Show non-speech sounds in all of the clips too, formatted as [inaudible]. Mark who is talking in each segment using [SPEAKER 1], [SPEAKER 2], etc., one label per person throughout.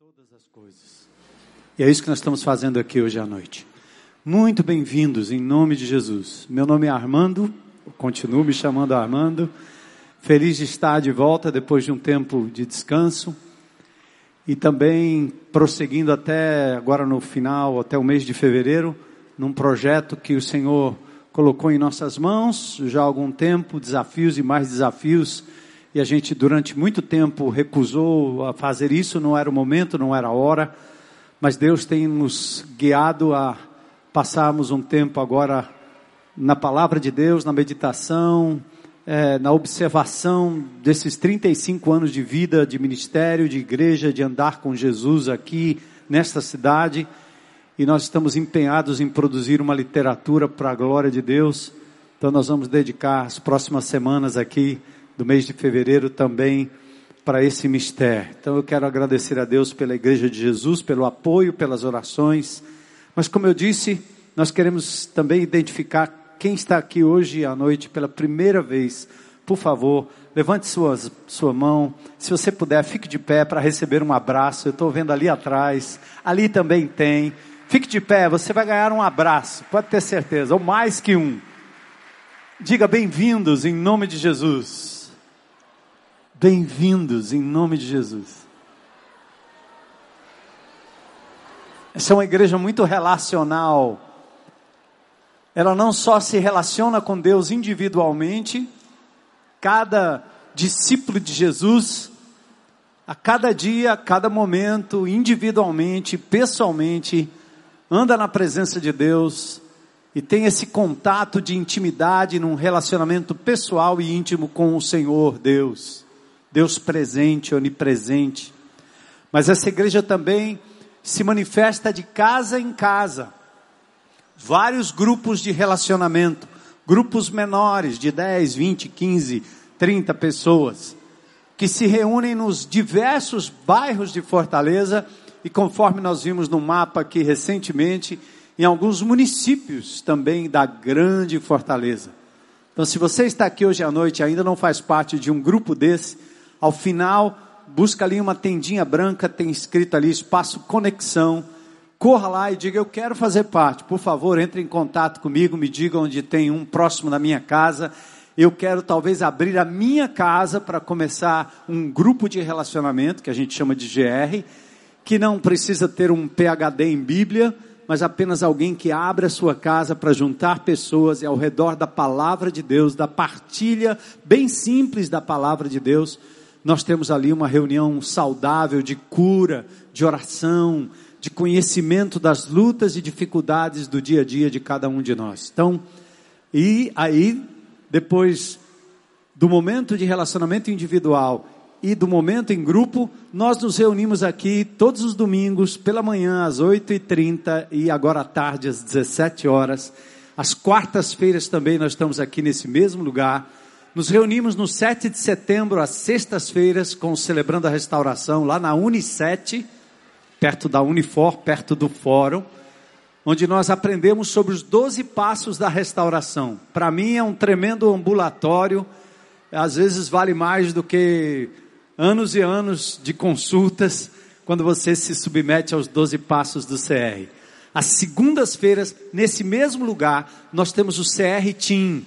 [SPEAKER 1] todas as coisas. E é isso que nós estamos fazendo aqui hoje à noite. Muito bem-vindos em nome de Jesus. Meu nome é Armando, continuo me chamando Armando. Feliz de estar de volta depois de um tempo de descanso e também prosseguindo até agora no final, até o mês de fevereiro, num projeto que o Senhor colocou em nossas mãos já há algum tempo, desafios e mais desafios e a gente durante muito tempo recusou a fazer isso, não era o momento, não era a hora, mas Deus tem nos guiado a passarmos um tempo agora na palavra de Deus, na meditação, é, na observação desses 35 anos de vida, de ministério, de igreja, de andar com Jesus aqui nesta cidade, e nós estamos empenhados em produzir uma literatura para a glória de Deus, então nós vamos dedicar as próximas semanas aqui do mês de fevereiro também para esse mistério. Então eu quero agradecer a Deus pela Igreja de Jesus, pelo apoio, pelas orações. Mas como eu disse, nós queremos também identificar quem está aqui hoje à noite pela primeira vez. Por favor, levante sua, sua mão. Se você puder, fique de pé para receber um abraço. Eu estou vendo ali atrás. Ali também tem. Fique de pé, você vai ganhar um abraço, pode ter certeza, ou mais que um. Diga bem-vindos em nome de Jesus. Bem-vindos em nome de Jesus. Essa é uma igreja muito relacional. Ela não só se relaciona com Deus individualmente, cada discípulo de Jesus, a cada dia, a cada momento, individualmente, pessoalmente, anda na presença de Deus e tem esse contato de intimidade num relacionamento pessoal e íntimo com o Senhor Deus. Deus presente, onipresente. Mas essa igreja também se manifesta de casa em casa. Vários grupos de relacionamento, grupos menores de 10, 20, 15, 30 pessoas, que se reúnem nos diversos bairros de Fortaleza e conforme nós vimos no mapa aqui recentemente, em alguns municípios também da grande Fortaleza. Então, se você está aqui hoje à noite e ainda não faz parte de um grupo desse, ao final, busca ali uma tendinha branca, tem escrito ali espaço conexão. Corra lá e diga: Eu quero fazer parte. Por favor, entre em contato comigo, me diga onde tem um próximo da minha casa. Eu quero talvez abrir a minha casa para começar um grupo de relacionamento, que a gente chama de GR, que não precisa ter um PhD em Bíblia, mas apenas alguém que abre a sua casa para juntar pessoas e ao redor da palavra de Deus, da partilha bem simples da palavra de Deus nós temos ali uma reunião saudável de cura, de oração, de conhecimento das lutas e dificuldades do dia a dia de cada um de nós. Então, e aí, depois do momento de relacionamento individual e do momento em grupo, nós nos reunimos aqui todos os domingos, pela manhã às 8h30 e agora à tarde às 17 horas. Às quartas-feiras também nós estamos aqui nesse mesmo lugar nos reunimos no 7 de setembro, às sextas-feiras, com Celebrando a Restauração, lá na Unisete, perto da Unifor, perto do Fórum, onde nós aprendemos sobre os 12 passos da restauração. Para mim é um tremendo ambulatório, às vezes vale mais do que anos e anos de consultas, quando você se submete aos 12 passos do CR. Às segundas-feiras, nesse mesmo lugar, nós temos o CR Team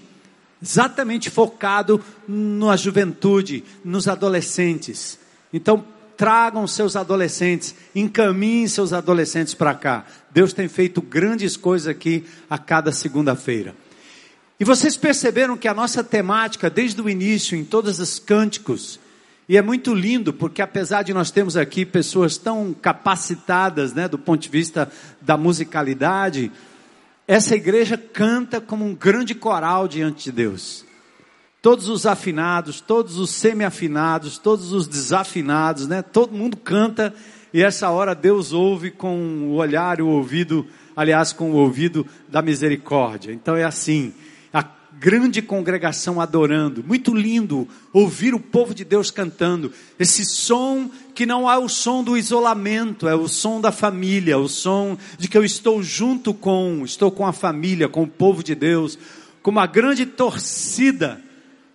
[SPEAKER 1] exatamente focado na juventude, nos adolescentes. Então, tragam seus adolescentes, encaminhem seus adolescentes para cá. Deus tem feito grandes coisas aqui a cada segunda-feira. E vocês perceberam que a nossa temática, desde o início, em todos os cânticos, e é muito lindo, porque apesar de nós termos aqui pessoas tão capacitadas, né, do ponto de vista da musicalidade, essa igreja canta como um grande coral diante de Deus. Todos os afinados, todos os semi-afinados, todos os desafinados, né? Todo mundo canta e essa hora Deus ouve com o olhar e o ouvido, aliás, com o ouvido da misericórdia. Então é assim grande congregação adorando. Muito lindo ouvir o povo de Deus cantando. Esse som que não é o som do isolamento, é o som da família, o som de que eu estou junto com, estou com a família, com o povo de Deus, com uma grande torcida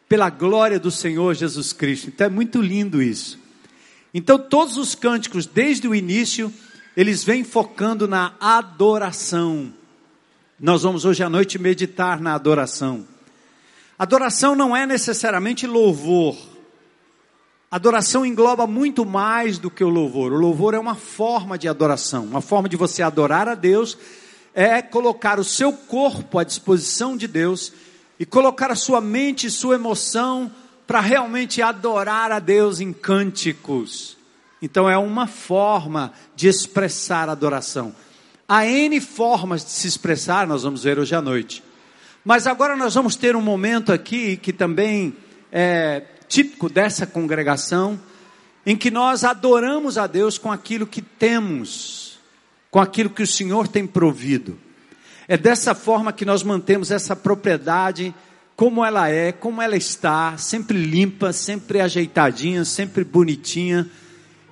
[SPEAKER 1] pela glória do Senhor Jesus Cristo. Então é muito lindo isso. Então, todos os cânticos, desde o início, eles vêm focando na adoração. Nós vamos hoje à noite meditar na adoração. Adoração não é necessariamente louvor. Adoração engloba muito mais do que o louvor. O louvor é uma forma de adoração, uma forma de você adorar a Deus, é colocar o seu corpo à disposição de Deus e colocar a sua mente e sua emoção para realmente adorar a Deus em cânticos. Então é uma forma de expressar adoração. Há N formas de se expressar, nós vamos ver hoje à noite. Mas agora nós vamos ter um momento aqui que também é típico dessa congregação, em que nós adoramos a Deus com aquilo que temos, com aquilo que o Senhor tem provido. É dessa forma que nós mantemos essa propriedade como ela é, como ela está, sempre limpa, sempre ajeitadinha, sempre bonitinha.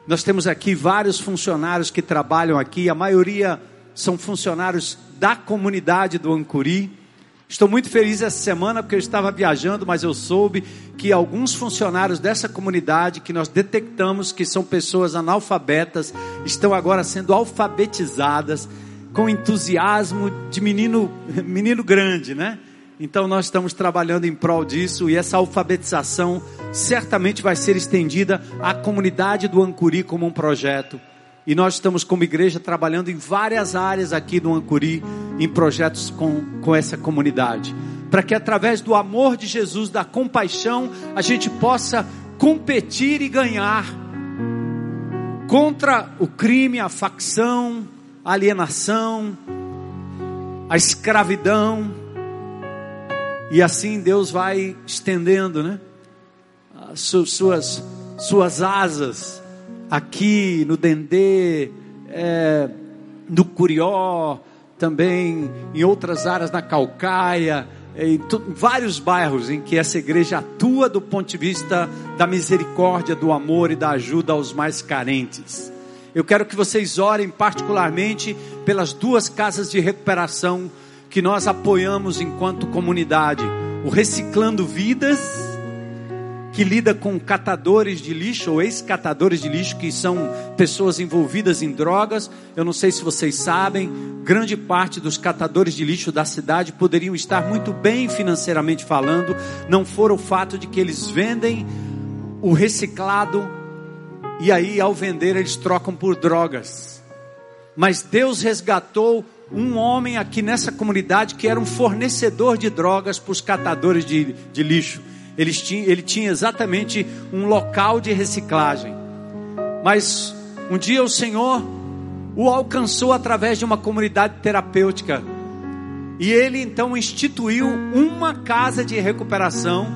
[SPEAKER 1] Nós temos aqui vários funcionários que trabalham aqui, a maioria são funcionários da comunidade do Ancuri. Estou muito feliz essa semana porque eu estava viajando, mas eu soube que alguns funcionários dessa comunidade que nós detectamos que são pessoas analfabetas estão agora sendo alfabetizadas com entusiasmo de menino [laughs] menino grande, né? Então nós estamos trabalhando em prol disso e essa alfabetização certamente vai ser estendida à comunidade do Ancuri como um projeto. E nós estamos como igreja trabalhando em várias áreas aqui no Ancuri, em projetos com, com essa comunidade. Para que através do amor de Jesus, da compaixão, a gente possa competir e ganhar contra o crime, a facção, a alienação, a escravidão e assim Deus vai estendendo, né? Suas, suas asas aqui no Dendê, é, no Curió, também em outras áreas na Calcaia, em vários bairros em que essa igreja atua do ponto de vista da misericórdia, do amor e da ajuda aos mais carentes. Eu quero que vocês orem particularmente pelas duas casas de recuperação que nós apoiamos enquanto comunidade, o Reciclando Vidas, que lida com catadores de lixo ou ex-catadores de lixo, que são pessoas envolvidas em drogas. Eu não sei se vocês sabem, grande parte dos catadores de lixo da cidade poderiam estar muito bem financeiramente falando, não for o fato de que eles vendem o reciclado e aí ao vender eles trocam por drogas. Mas Deus resgatou um homem aqui nessa comunidade que era um fornecedor de drogas para os catadores de, de lixo. Ele tinha, ele tinha exatamente um local de reciclagem. Mas um dia o Senhor o alcançou através de uma comunidade terapêutica. E ele então instituiu uma casa de recuperação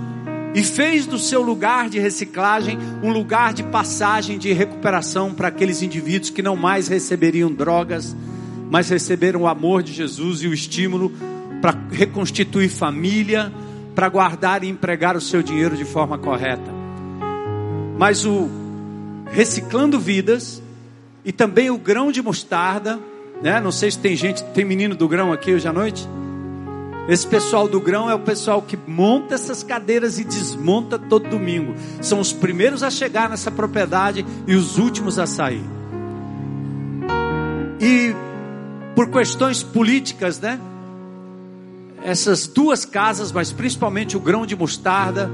[SPEAKER 1] e fez do seu lugar de reciclagem um lugar de passagem de recuperação para aqueles indivíduos que não mais receberiam drogas mas receberam o amor de Jesus e o estímulo para reconstituir família, para guardar e empregar o seu dinheiro de forma correta. Mas o reciclando vidas e também o grão de mostarda, né? Não sei se tem gente, tem menino do grão aqui hoje à noite. Esse pessoal do grão é o pessoal que monta essas cadeiras e desmonta todo domingo. São os primeiros a chegar nessa propriedade e os últimos a sair. E por questões políticas, né? Essas duas casas, mas principalmente o grão de mostarda,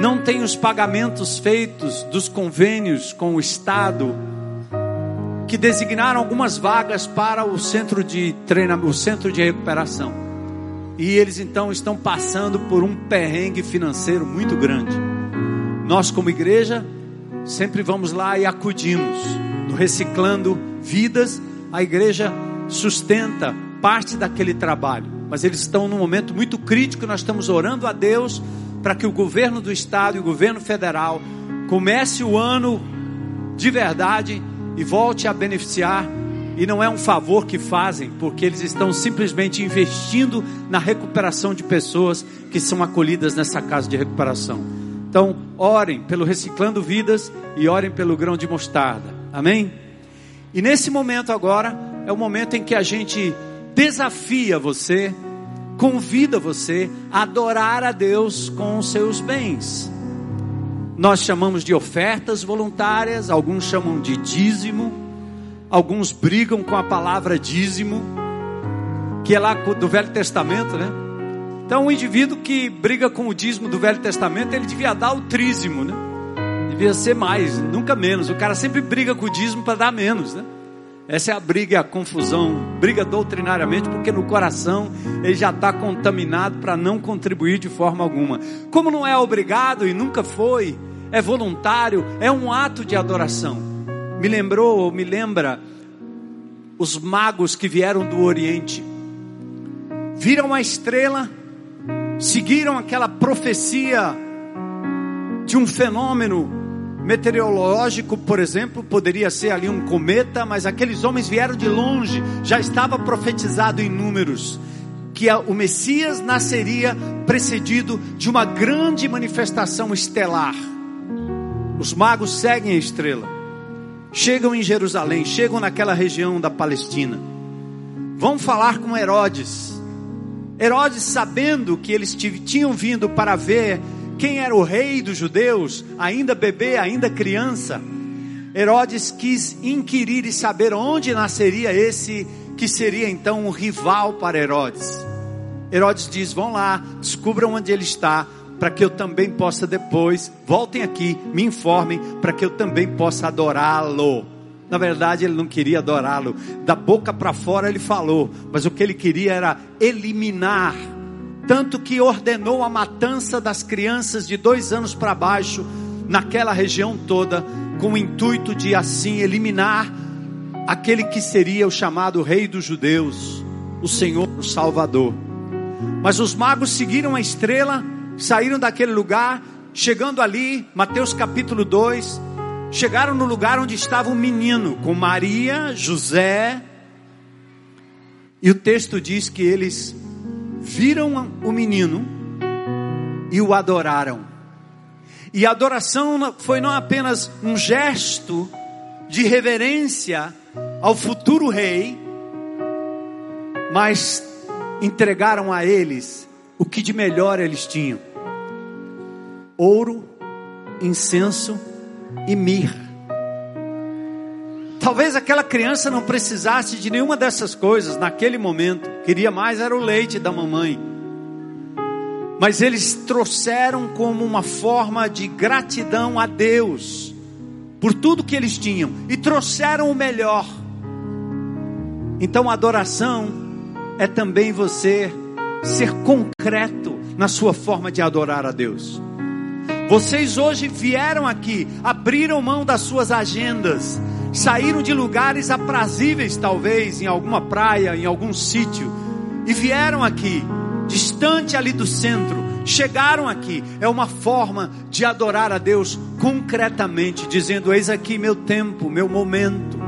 [SPEAKER 1] não tem os pagamentos feitos dos convênios com o Estado, que designaram algumas vagas para o centro de treinamento, o centro de recuperação. E eles então estão passando por um perrengue financeiro muito grande. Nós, como igreja, sempre vamos lá e acudimos, reciclando vidas. A igreja sustenta parte daquele trabalho, mas eles estão num momento muito crítico. Nós estamos orando a Deus para que o governo do estado e o governo federal comece o ano de verdade e volte a beneficiar. E não é um favor que fazem, porque eles estão simplesmente investindo na recuperação de pessoas que são acolhidas nessa casa de recuperação. Então, orem pelo Reciclando Vidas e orem pelo grão de mostarda. Amém? E nesse momento agora, é o momento em que a gente desafia você, convida você a adorar a Deus com os seus bens. nós chamamos de ofertas voluntárias, alguns chamam de dízimo, alguns brigam com a palavra dízimo, que é lá do Velho Testamento, né? Então, o indivíduo que briga com o dízimo do Velho Testamento, ele devia dar o trízimo, né? Devia ser mais, nunca menos. O cara sempre briga com o dízimo para dar menos, né? Essa é a briga, a confusão, briga doutrinariamente, porque no coração ele já está contaminado para não contribuir de forma alguma. Como não é obrigado e nunca foi, é voluntário, é um ato de adoração. Me lembrou, ou me lembra, os magos que vieram do Oriente, viram a estrela, seguiram aquela profecia de um fenômeno meteorológico, por exemplo, poderia ser ali um cometa, mas aqueles homens vieram de longe, já estava profetizado em números que o Messias nasceria precedido de uma grande manifestação estelar. Os magos seguem a estrela, chegam em Jerusalém, chegam naquela região da Palestina, vão falar com Herodes. Herodes, sabendo que eles tinham vindo para ver quem era o rei dos judeus, ainda bebê, ainda criança, Herodes quis inquirir e saber onde nasceria esse que seria então um rival para Herodes. Herodes diz: Vão lá, descubram onde ele está, para que eu também possa depois, voltem aqui, me informem, para que eu também possa adorá-lo. Na verdade, ele não queria adorá-lo, da boca para fora ele falou, mas o que ele queria era eliminar tanto que ordenou a matança das crianças de dois anos para baixo, naquela região toda, com o intuito de assim eliminar aquele que seria o chamado Rei dos Judeus, o Senhor o Salvador. Mas os magos seguiram a estrela, saíram daquele lugar, chegando ali, Mateus capítulo 2, chegaram no lugar onde estava um menino, com Maria, José, e o texto diz que eles viram o menino e o adoraram. E a adoração foi não apenas um gesto de reverência ao futuro rei, mas entregaram a eles o que de melhor eles tinham: ouro, incenso e mirra. Talvez aquela criança não precisasse de nenhuma dessas coisas naquele momento. Queria mais era o leite da mamãe. Mas eles trouxeram como uma forma de gratidão a Deus por tudo que eles tinham e trouxeram o melhor. Então a adoração é também você ser concreto na sua forma de adorar a Deus. Vocês hoje vieram aqui, abriram mão das suas agendas, saíram de lugares aprazíveis, talvez, em alguma praia, em algum sítio, e vieram aqui, distante ali do centro, chegaram aqui. É uma forma de adorar a Deus concretamente, dizendo: Eis aqui meu tempo, meu momento,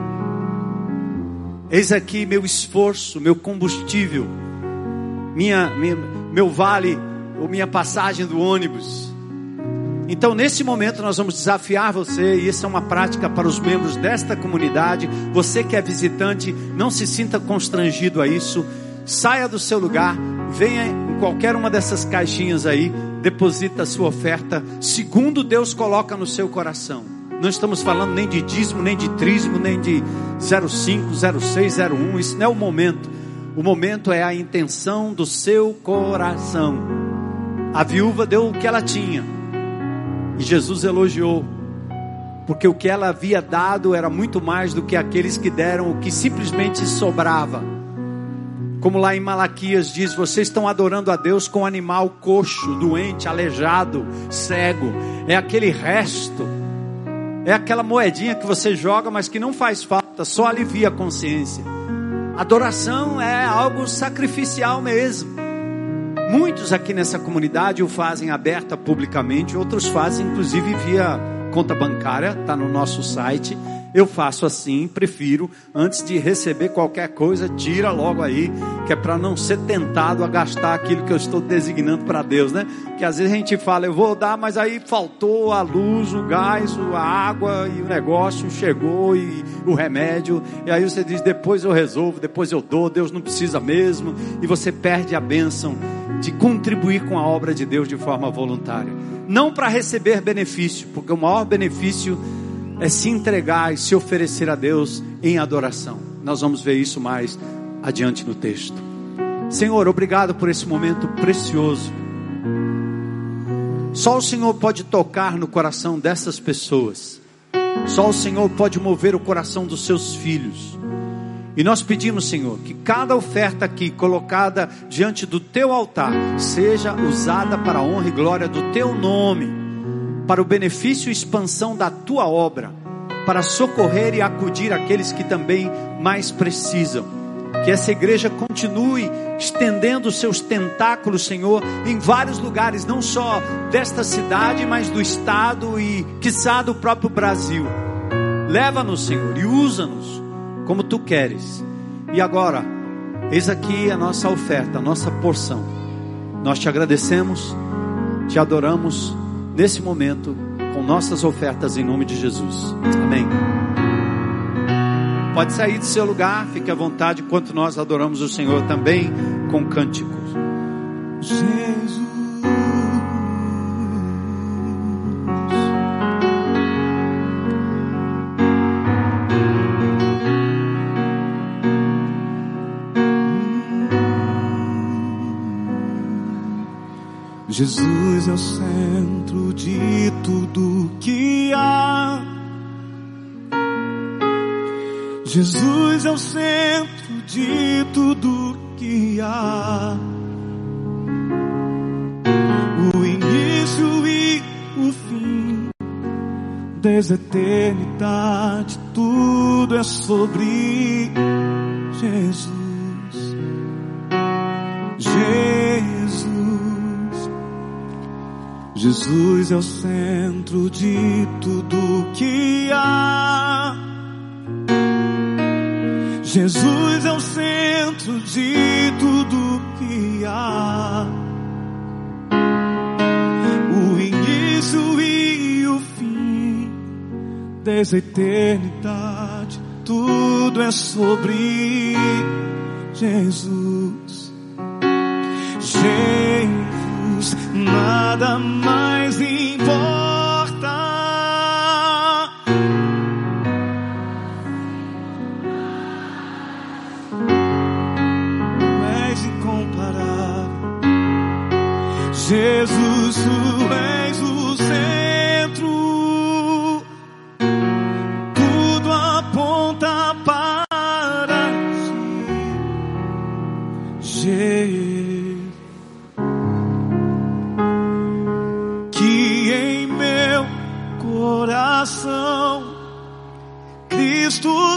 [SPEAKER 1] eis aqui meu esforço, meu combustível, minha, minha meu vale, ou minha passagem do ônibus. Então, nesse momento, nós vamos desafiar você, e isso é uma prática para os membros desta comunidade. Você que é visitante, não se sinta constrangido a isso. Saia do seu lugar, venha em qualquer uma dessas caixinhas aí, deposita a sua oferta, segundo Deus coloca no seu coração. Não estamos falando nem de dízimo, nem de trízimo, nem de 05, 06, 01. Isso não é o momento. O momento é a intenção do seu coração. A viúva deu o que ela tinha e Jesus elogiou, porque o que ela havia dado era muito mais do que aqueles que deram o que simplesmente sobrava. Como lá em Malaquias diz: vocês estão adorando a Deus com animal coxo, doente, aleijado, cego. É aquele resto, é aquela moedinha que você joga, mas que não faz falta, só alivia a consciência. Adoração é algo sacrificial mesmo. Muitos aqui nessa comunidade o fazem aberta publicamente, outros fazem inclusive via conta bancária, está no nosso site. Eu faço assim, prefiro, antes de receber qualquer coisa, tira logo aí, que é para não ser tentado a gastar aquilo que eu estou designando para Deus, né? Que às vezes a gente fala, eu vou dar, mas aí faltou a luz, o gás, a água e o negócio chegou e o remédio, e aí você diz, depois eu resolvo, depois eu dou, Deus não precisa mesmo, e você perde a bênção de contribuir com a obra de Deus de forma voluntária. não para receber benefício, porque o maior benefício é se entregar e se oferecer a Deus em adoração. Nós vamos ver isso mais adiante no texto. Senhor, obrigado por esse momento precioso. Só o Senhor pode tocar no coração dessas pessoas. Só o Senhor pode mover o coração dos seus filhos. E nós pedimos, Senhor, que cada oferta aqui colocada diante do teu altar seja usada para a honra e glória do teu nome, para o benefício e expansão da tua obra, para socorrer e acudir aqueles que também mais precisam. Que essa igreja continue estendendo seus tentáculos, Senhor, em vários lugares, não só desta cidade, mas do estado e, quiçá, do próprio Brasil. Leva-nos, Senhor, e usa-nos como tu queres. E agora, eis aqui a nossa oferta, a nossa porção. Nós te agradecemos, te adoramos nesse momento com nossas ofertas em nome de Jesus. Amém. Pode sair do seu lugar, fique à vontade enquanto nós adoramos o Senhor também com cânticos.
[SPEAKER 2] Jesus. Jesus é o centro de tudo que há. Jesus é o centro de tudo que há. O início e o fim, desde a eternidade, tudo é sobre Jesus. Jesus. Jesus é o centro de tudo que há. Jesus é o centro de tudo que há. O início e o fim, desde a eternidade, tudo é sobre Jesus. Jesus, nada mais importa.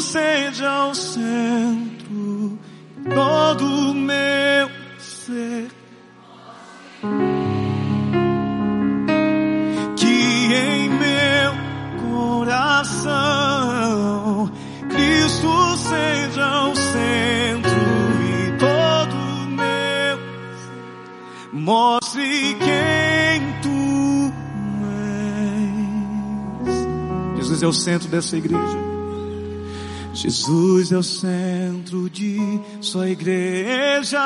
[SPEAKER 2] Seja o centro, todo meu ser. Que em meu coração Cristo seja o centro e todo meu mostre quem tu és. Jesus é o centro dessa igreja. Jesus é o centro de sua igreja.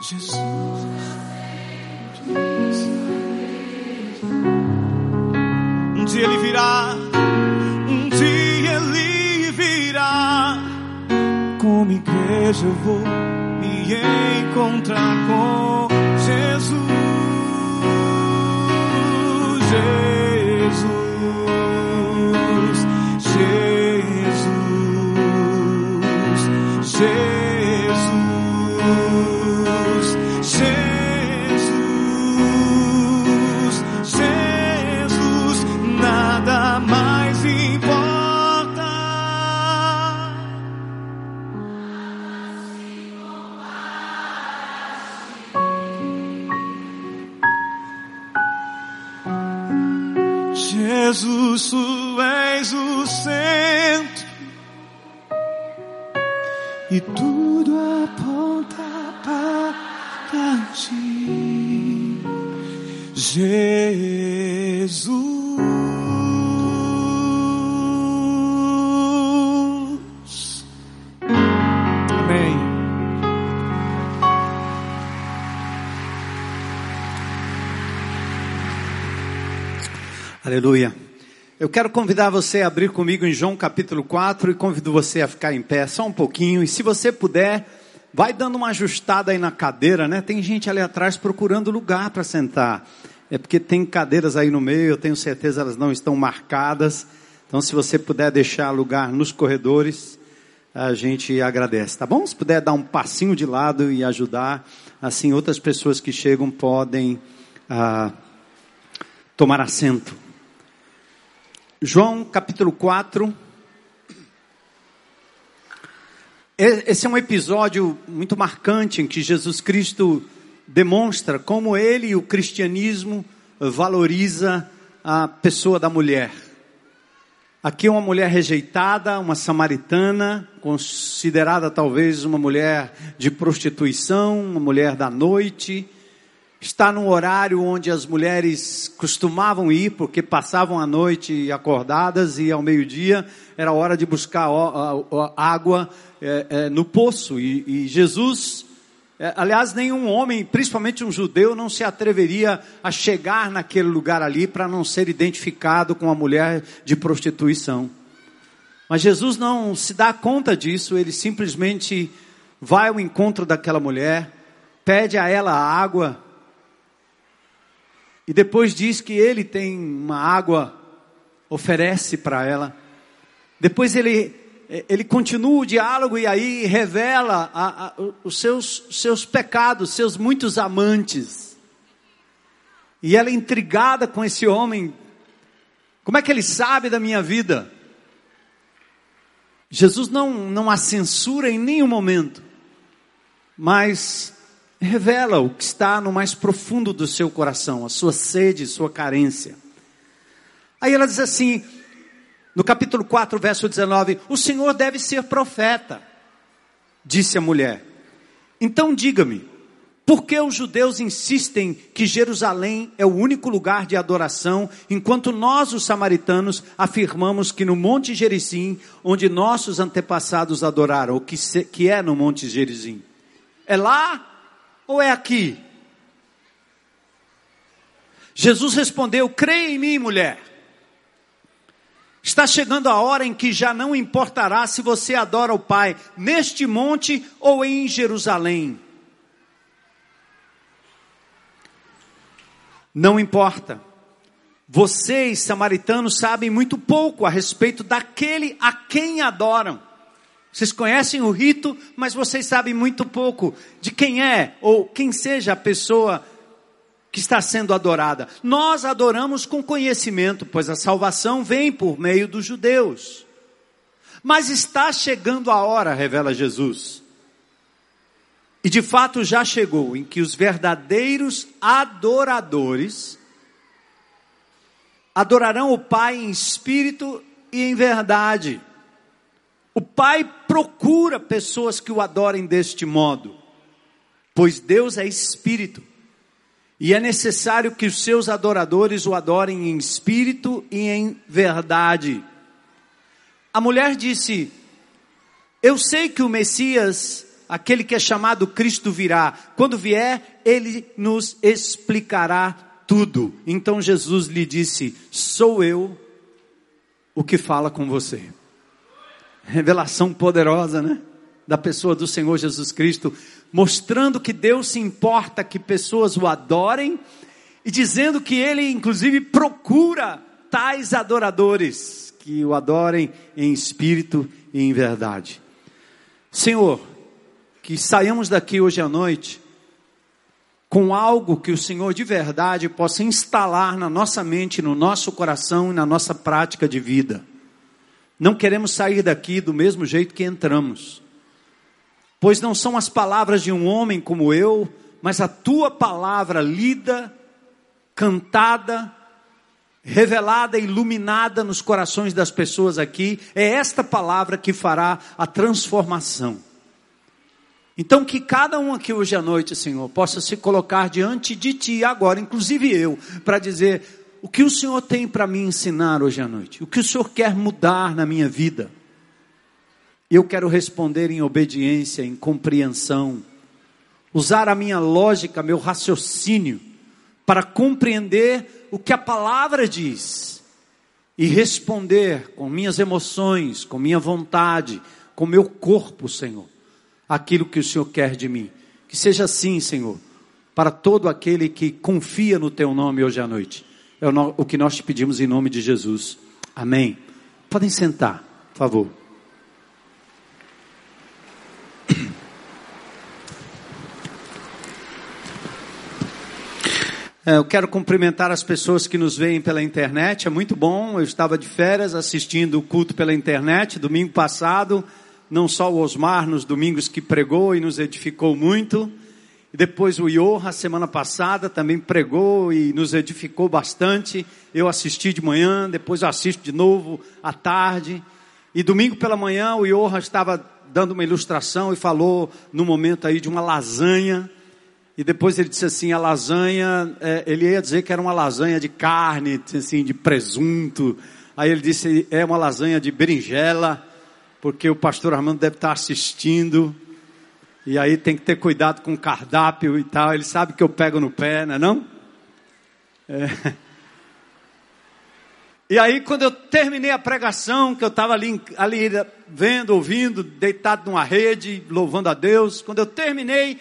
[SPEAKER 2] Jesus. Um dia ele virá, um dia ele virá. Como igreja eu vou me encontrar com Jesus. Jesus, Jesus, Jesus, Jesus, nada mais importa. Jesus, Jesus. Amém.
[SPEAKER 1] Aleluia. Eu quero convidar você a abrir comigo em João capítulo 4 e convido você a ficar em pé só um pouquinho. E se você puder, vai dando uma ajustada aí na cadeira, né? Tem gente ali atrás procurando lugar para sentar. É porque tem cadeiras aí no meio, eu tenho certeza elas não estão marcadas. Então, se você puder deixar lugar nos corredores, a gente agradece, tá bom? Se puder dar um passinho de lado e ajudar, assim outras pessoas que chegam podem ah, tomar assento. João capítulo 4. Esse é um episódio muito marcante em que Jesus Cristo demonstra como ele o cristianismo valoriza a pessoa da mulher. Aqui uma mulher rejeitada, uma samaritana, considerada talvez uma mulher de prostituição, uma mulher da noite, está num horário onde as mulheres costumavam ir, porque passavam a noite acordadas e ao meio-dia era hora de buscar água é, é, no poço. E, Jesus é, aliás, nenhum homem, principalmente um judeu, não se atreveria a chegar naquele lugar ali para não ser identificado com uma mulher de prostituição. Mas Jesus não se dá conta disso, ele simplesmente vai ao encontro daquela mulher, pede a ela água, e depois diz que ele tem uma água, oferece para ela. Depois ele é, ele continua o diálogo e aí revela a, a, os seus, seus pecados, seus muitos amantes. E ela é intrigada com esse homem. Como é que ele sabe da minha vida? Jesus não, não a censura em nenhum momento, mas revela o que está no mais profundo do seu coração, a sua sede, sua carência. Aí ela diz assim: no capítulo 4, verso 19: O Senhor deve ser profeta, disse a mulher. Então diga-me, por que os judeus insistem que Jerusalém é o único lugar de adoração, enquanto nós, os samaritanos, afirmamos que no Monte Gerizim, onde nossos antepassados adoraram, o que, que é no Monte Gerizim? É lá ou é aqui? Jesus respondeu: Creia em mim, mulher. Está chegando a hora em que já não importará se você adora o Pai neste monte ou em Jerusalém. Não importa. Vocês, samaritanos, sabem muito pouco a respeito daquele a quem adoram. Vocês conhecem o rito, mas vocês sabem muito pouco de quem é ou quem seja a pessoa que está sendo adorada. Nós adoramos com conhecimento, pois a salvação vem por meio dos judeus. Mas está chegando a hora, revela Jesus. E de fato já chegou em que os verdadeiros adoradores adorarão o Pai em espírito e em verdade. O Pai procura pessoas que o adorem deste modo, pois Deus é espírito. E é necessário que os seus adoradores o adorem em espírito e em verdade. A mulher disse: Eu sei que o Messias, aquele que é chamado Cristo, virá. Quando vier, ele nos explicará tudo. Então Jesus lhe disse: Sou eu o que fala com você. Revelação poderosa, né? Da pessoa do Senhor Jesus Cristo mostrando que Deus se importa que pessoas o adorem e dizendo que ele, inclusive, procura tais adoradores que o adorem em espírito e em verdade. Senhor, que saiamos daqui hoje à noite com algo que o Senhor de verdade possa instalar na nossa mente, no nosso coração e na nossa prática de vida. Não queremos sair daqui do mesmo jeito que entramos pois não são as palavras de um homem como eu, mas a tua palavra lida, cantada, revelada, iluminada nos corações das pessoas aqui, é esta palavra que fará a transformação. Então, que cada um aqui hoje à noite, Senhor, possa se colocar diante de Ti agora, inclusive eu, para dizer o que o Senhor tem para me ensinar hoje à noite, o que o Senhor quer mudar na minha vida. Eu quero responder em obediência, em compreensão, usar a minha lógica, meu raciocínio, para compreender o que a palavra diz e responder com minhas emoções, com minha vontade, com meu corpo, Senhor, aquilo que o Senhor quer de mim. Que seja assim, Senhor, para todo aquele que confia no Teu nome hoje à noite. É o que nós te pedimos em nome de Jesus. Amém. Podem sentar, por favor. Eu quero cumprimentar as pessoas que nos veem pela internet, é muito bom. Eu estava de férias assistindo o culto pela internet domingo passado. Não só o Osmar nos domingos que pregou e nos edificou muito. E depois o Iorra, semana passada, também pregou e nos edificou bastante. Eu assisti de manhã, depois assisto de novo à tarde. E domingo pela manhã o Iorra estava dando uma ilustração e falou no momento aí de uma lasanha e depois ele disse assim, a lasanha, é, ele ia dizer que era uma lasanha de carne, assim, de presunto. Aí ele disse, é uma lasanha de berinjela, porque o pastor Armando deve estar assistindo. E aí tem que ter cuidado com o cardápio e tal. Ele sabe que eu pego no pé, não é não? É. E aí quando eu terminei a pregação, que eu estava ali, ali vendo, ouvindo, deitado numa rede, louvando a Deus, quando eu terminei,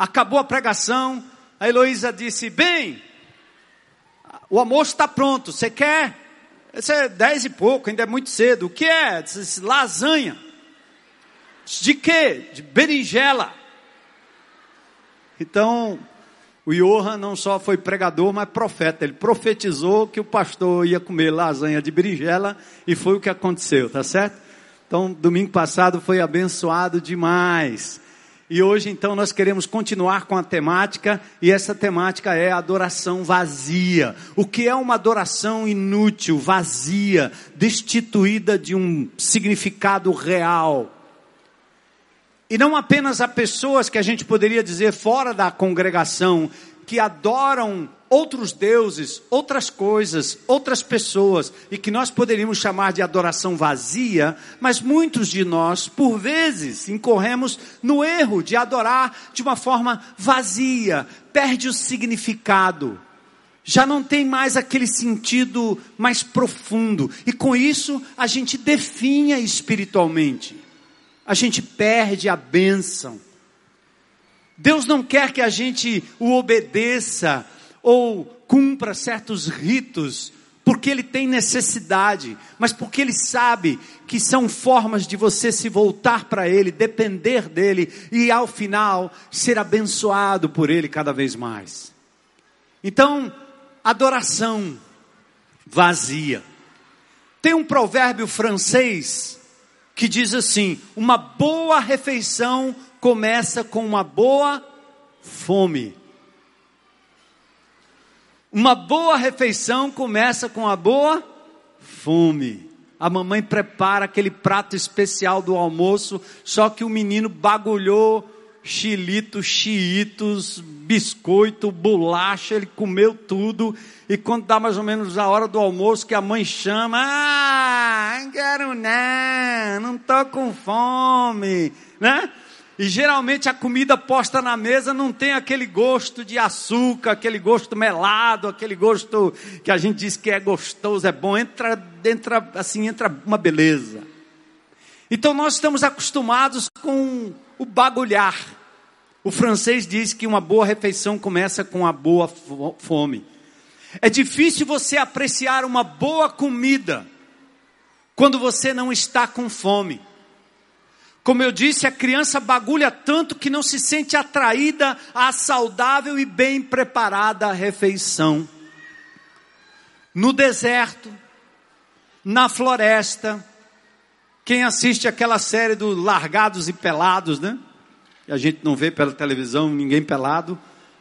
[SPEAKER 1] acabou a pregação, a Heloísa disse: Bem, o almoço está pronto, você quer? Isso é dez e pouco, ainda é muito cedo. O que é? Disse, lasanha. De quê? De berinjela. Então, o Johan não só foi pregador, mas profeta. Ele profetizou que o pastor ia comer lasanha de berinjela e foi o que aconteceu, tá certo? Então, domingo passado foi abençoado demais. E hoje então nós queremos continuar com a temática, e essa temática é adoração vazia. O que é uma adoração inútil, vazia, destituída de um significado real? E não apenas a pessoas que a gente poderia dizer fora da congregação, que adoram outros deuses, outras coisas, outras pessoas, e que nós poderíamos chamar de adoração vazia, mas muitos de nós, por vezes, incorremos no erro de adorar de uma forma vazia, perde o significado. Já não tem mais aquele sentido mais profundo, e com isso a gente definha espiritualmente, a gente perde a bênção. Deus não quer que a gente o obedeça ou cumpra certos ritos porque ele tem necessidade, mas porque ele sabe que são formas de você se voltar para ele, depender dele e ao final ser abençoado por ele cada vez mais. Então, adoração vazia. Tem um provérbio francês que diz assim: uma boa refeição começa com uma boa fome. Uma boa refeição começa com a boa fome. A mamãe prepara aquele prato especial do almoço, só que o menino bagulhou chilito, chiitos, biscoito, bolacha, ele comeu tudo. E quando dá mais ou menos a hora do almoço, que a mãe chama, ah, não quero não, não tô com fome, né? E geralmente a comida posta na mesa não tem aquele gosto de açúcar, aquele gosto melado, aquele gosto que a gente diz que é gostoso, é bom, entra, entra assim, entra uma beleza. Então nós estamos acostumados com o bagulhar. O francês diz que uma boa refeição começa com a boa fome. É difícil você apreciar uma boa comida quando você não está com fome. Como eu disse, a criança bagulha tanto que não se sente atraída à saudável e bem preparada refeição. No deserto, na floresta, quem assiste aquela série do Largados e Pelados, né? A gente não vê pela televisão ninguém pelado,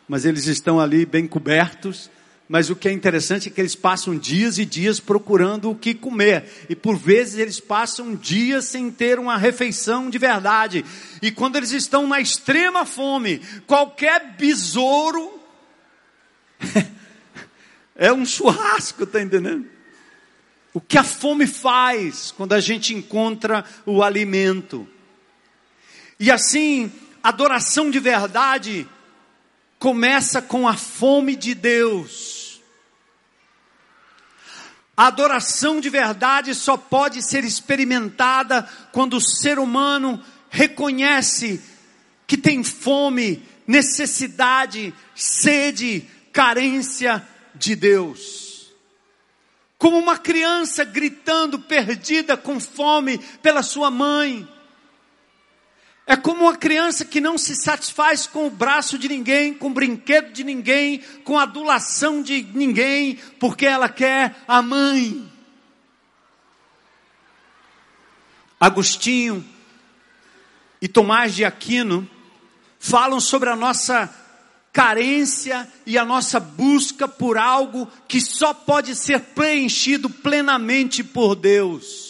[SPEAKER 1] mas eles estão ali bem cobertos mas o que é interessante é que eles passam dias e dias procurando o que comer. E por vezes eles passam dias sem ter uma refeição de verdade. E quando eles estão na extrema fome, qualquer besouro [laughs] é um churrasco, tá entendendo? O que a fome faz quando a gente encontra o alimento. E assim, adoração de verdade começa com a fome de Deus A adoração de verdade só pode ser experimentada quando o ser humano reconhece que tem fome, necessidade, sede, carência de Deus. Como uma criança gritando perdida com fome pela sua mãe é como uma criança que não se satisfaz com o braço de ninguém, com o brinquedo de ninguém, com a adulação de ninguém, porque ela quer a mãe. Agostinho e Tomás de Aquino falam sobre a nossa carência e a nossa busca por algo que só pode ser preenchido plenamente por Deus.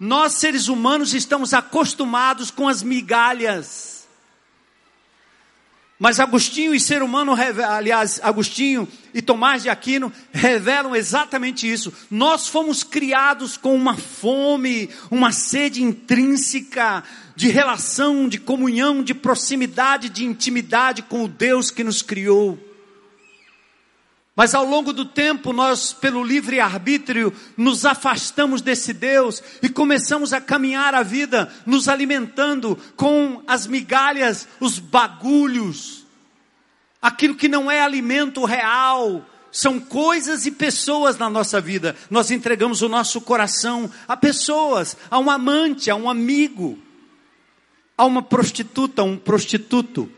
[SPEAKER 1] Nós seres humanos estamos acostumados com as migalhas. Mas Agostinho e ser humano, aliás, Agostinho e Tomás de Aquino revelam exatamente isso. Nós fomos criados com uma fome, uma sede intrínseca de relação, de comunhão, de proximidade, de intimidade com o Deus que nos criou. Mas ao longo do tempo, nós, pelo livre arbítrio, nos afastamos desse Deus e começamos a caminhar a vida nos alimentando com as migalhas, os bagulhos, aquilo que não é alimento real, são coisas e pessoas na nossa vida. Nós entregamos o nosso coração a pessoas, a um amante, a um amigo, a uma prostituta, a um prostituto.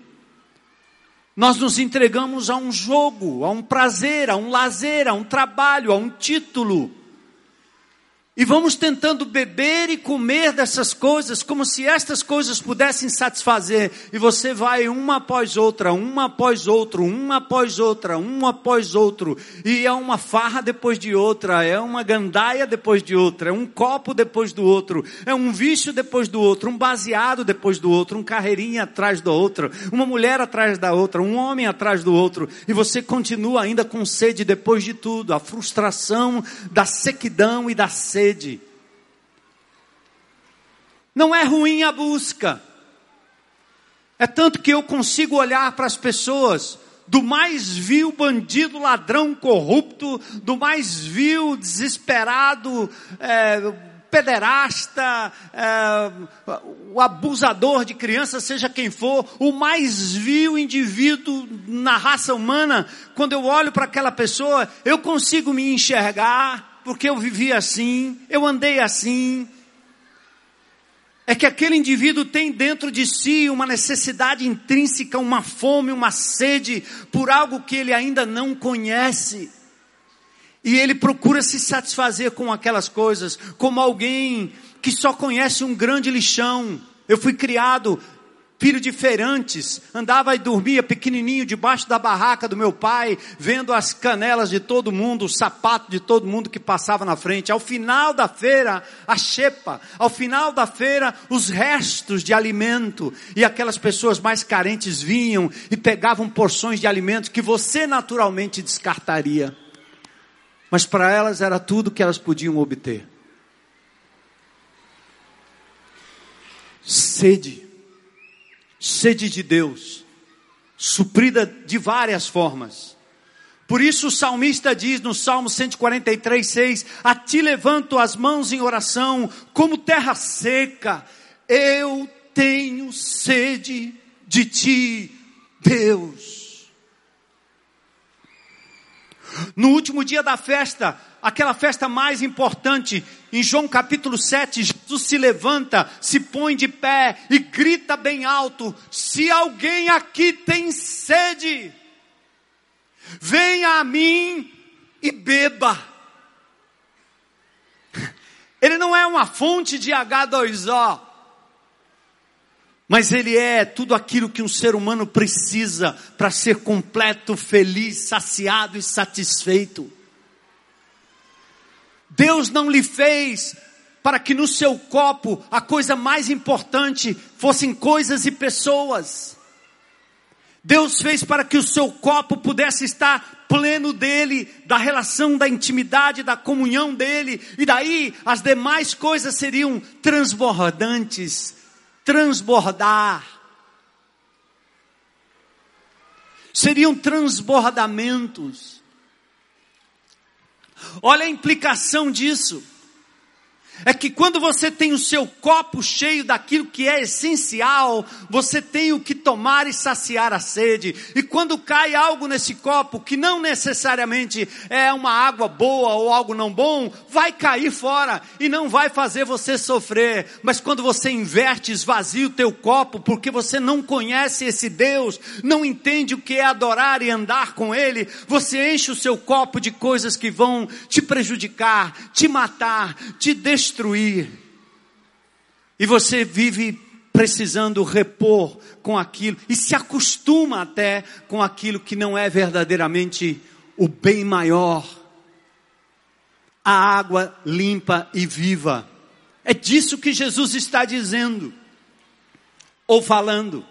[SPEAKER 1] Nós nos entregamos a um jogo, a um prazer, a um lazer, a um trabalho, a um título. E vamos tentando beber e comer dessas coisas, como se estas coisas pudessem satisfazer. E você vai uma após outra, uma após outro, uma após outra, uma após outro. E é uma farra depois de outra, é uma gandaia depois de outra, é um copo depois do outro, é um vício depois do outro, um baseado depois do outro, um carreirinha atrás do outro, uma mulher atrás da outra, um homem atrás do outro. E você continua ainda com sede depois de tudo, a frustração da sequidão e da sede sede. Não é ruim a busca. É tanto que eu consigo olhar para as pessoas, do mais vil bandido, ladrão, corrupto, do mais vil, desesperado, é, pederasta, é, o abusador de crianças, seja quem for, o mais vil indivíduo na raça humana, quando eu olho para aquela pessoa, eu consigo me enxergar, porque eu vivi assim, eu andei assim. É que aquele indivíduo tem dentro de si uma necessidade intrínseca, uma fome, uma sede por algo que ele ainda não conhece. E ele procura se satisfazer com aquelas coisas, como alguém que só conhece um grande lixão. Eu fui criado filho de feirantes, andava e dormia pequenininho debaixo da barraca do meu pai, vendo as canelas de todo mundo, o sapato de todo mundo que passava na frente. Ao final da feira, a xepa, ao final da feira, os restos de alimento, e aquelas pessoas mais carentes vinham e pegavam porções de alimento que você naturalmente descartaria. Mas para elas era tudo que elas podiam obter. Sede sede de Deus, suprida de várias formas. Por isso o salmista diz no Salmo 143, 6: A ti levanto as mãos em oração, como terra seca, eu tenho sede de ti, Deus. No último dia da festa, aquela festa mais importante, em João capítulo 7, Jesus se levanta, se põe de pé e grita bem alto: Se alguém aqui tem sede, venha a mim e beba. [laughs] Ele não é uma fonte de H2O, mas ele é tudo aquilo que um ser humano precisa para ser completo, feliz, saciado e satisfeito. Deus não lhe fez para que no seu copo a coisa mais importante fossem coisas e pessoas. Deus fez para que o seu copo pudesse estar pleno dele, da relação, da intimidade, da comunhão dele, e daí as demais coisas seriam transbordantes, transbordar. Seriam transbordamentos. Olha a implicação disso é que quando você tem o seu copo cheio daquilo que é essencial, você tem o que tomar e saciar a sede. E quando cai algo nesse copo que não necessariamente é uma água boa ou algo não bom, vai cair fora e não vai fazer você sofrer. Mas quando você inverte, esvazia o teu copo, porque você não conhece esse Deus, não entende o que é adorar e andar com Ele, você enche o seu copo de coisas que vão te prejudicar, te matar, te destruir destruir. E você vive precisando repor com aquilo e se acostuma até com aquilo que não é verdadeiramente o bem maior. A água limpa e viva. É disso que Jesus está dizendo ou falando.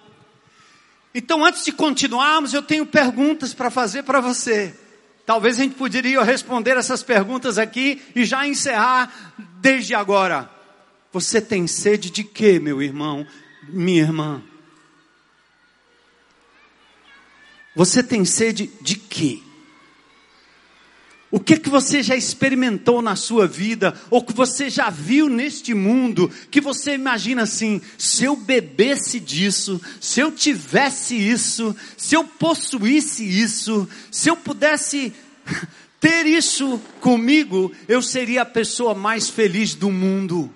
[SPEAKER 1] Então, antes de continuarmos, eu tenho perguntas para fazer para você. Talvez a gente poderia responder essas perguntas aqui e já encerrar desde agora. Você tem sede de quê, meu irmão, minha irmã? Você tem sede de quê? O que que você já experimentou na sua vida, ou que você já viu neste mundo, que você imagina assim, se eu bebesse disso, se eu tivesse isso, se eu possuísse isso, se eu pudesse ter isso comigo, eu seria a pessoa mais feliz do mundo.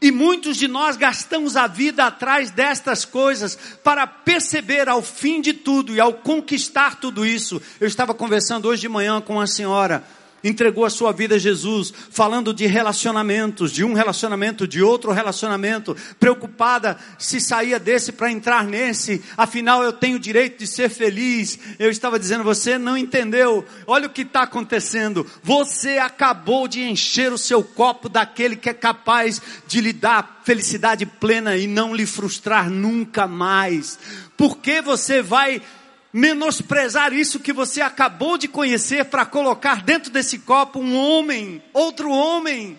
[SPEAKER 1] E muitos de nós gastamos a vida atrás destas coisas para perceber ao fim de tudo e ao conquistar tudo isso. Eu estava conversando hoje de manhã com uma senhora entregou a sua vida a Jesus, falando de relacionamentos, de um relacionamento, de outro relacionamento, preocupada se saía desse para entrar nesse, afinal eu tenho o direito de ser feliz. Eu estava dizendo, você não entendeu, olha o que está acontecendo, você acabou de encher o seu copo daquele que é capaz de lhe dar felicidade plena e não lhe frustrar nunca mais. Por que você vai menosprezar isso que você acabou de conhecer para colocar dentro desse copo um homem, outro homem,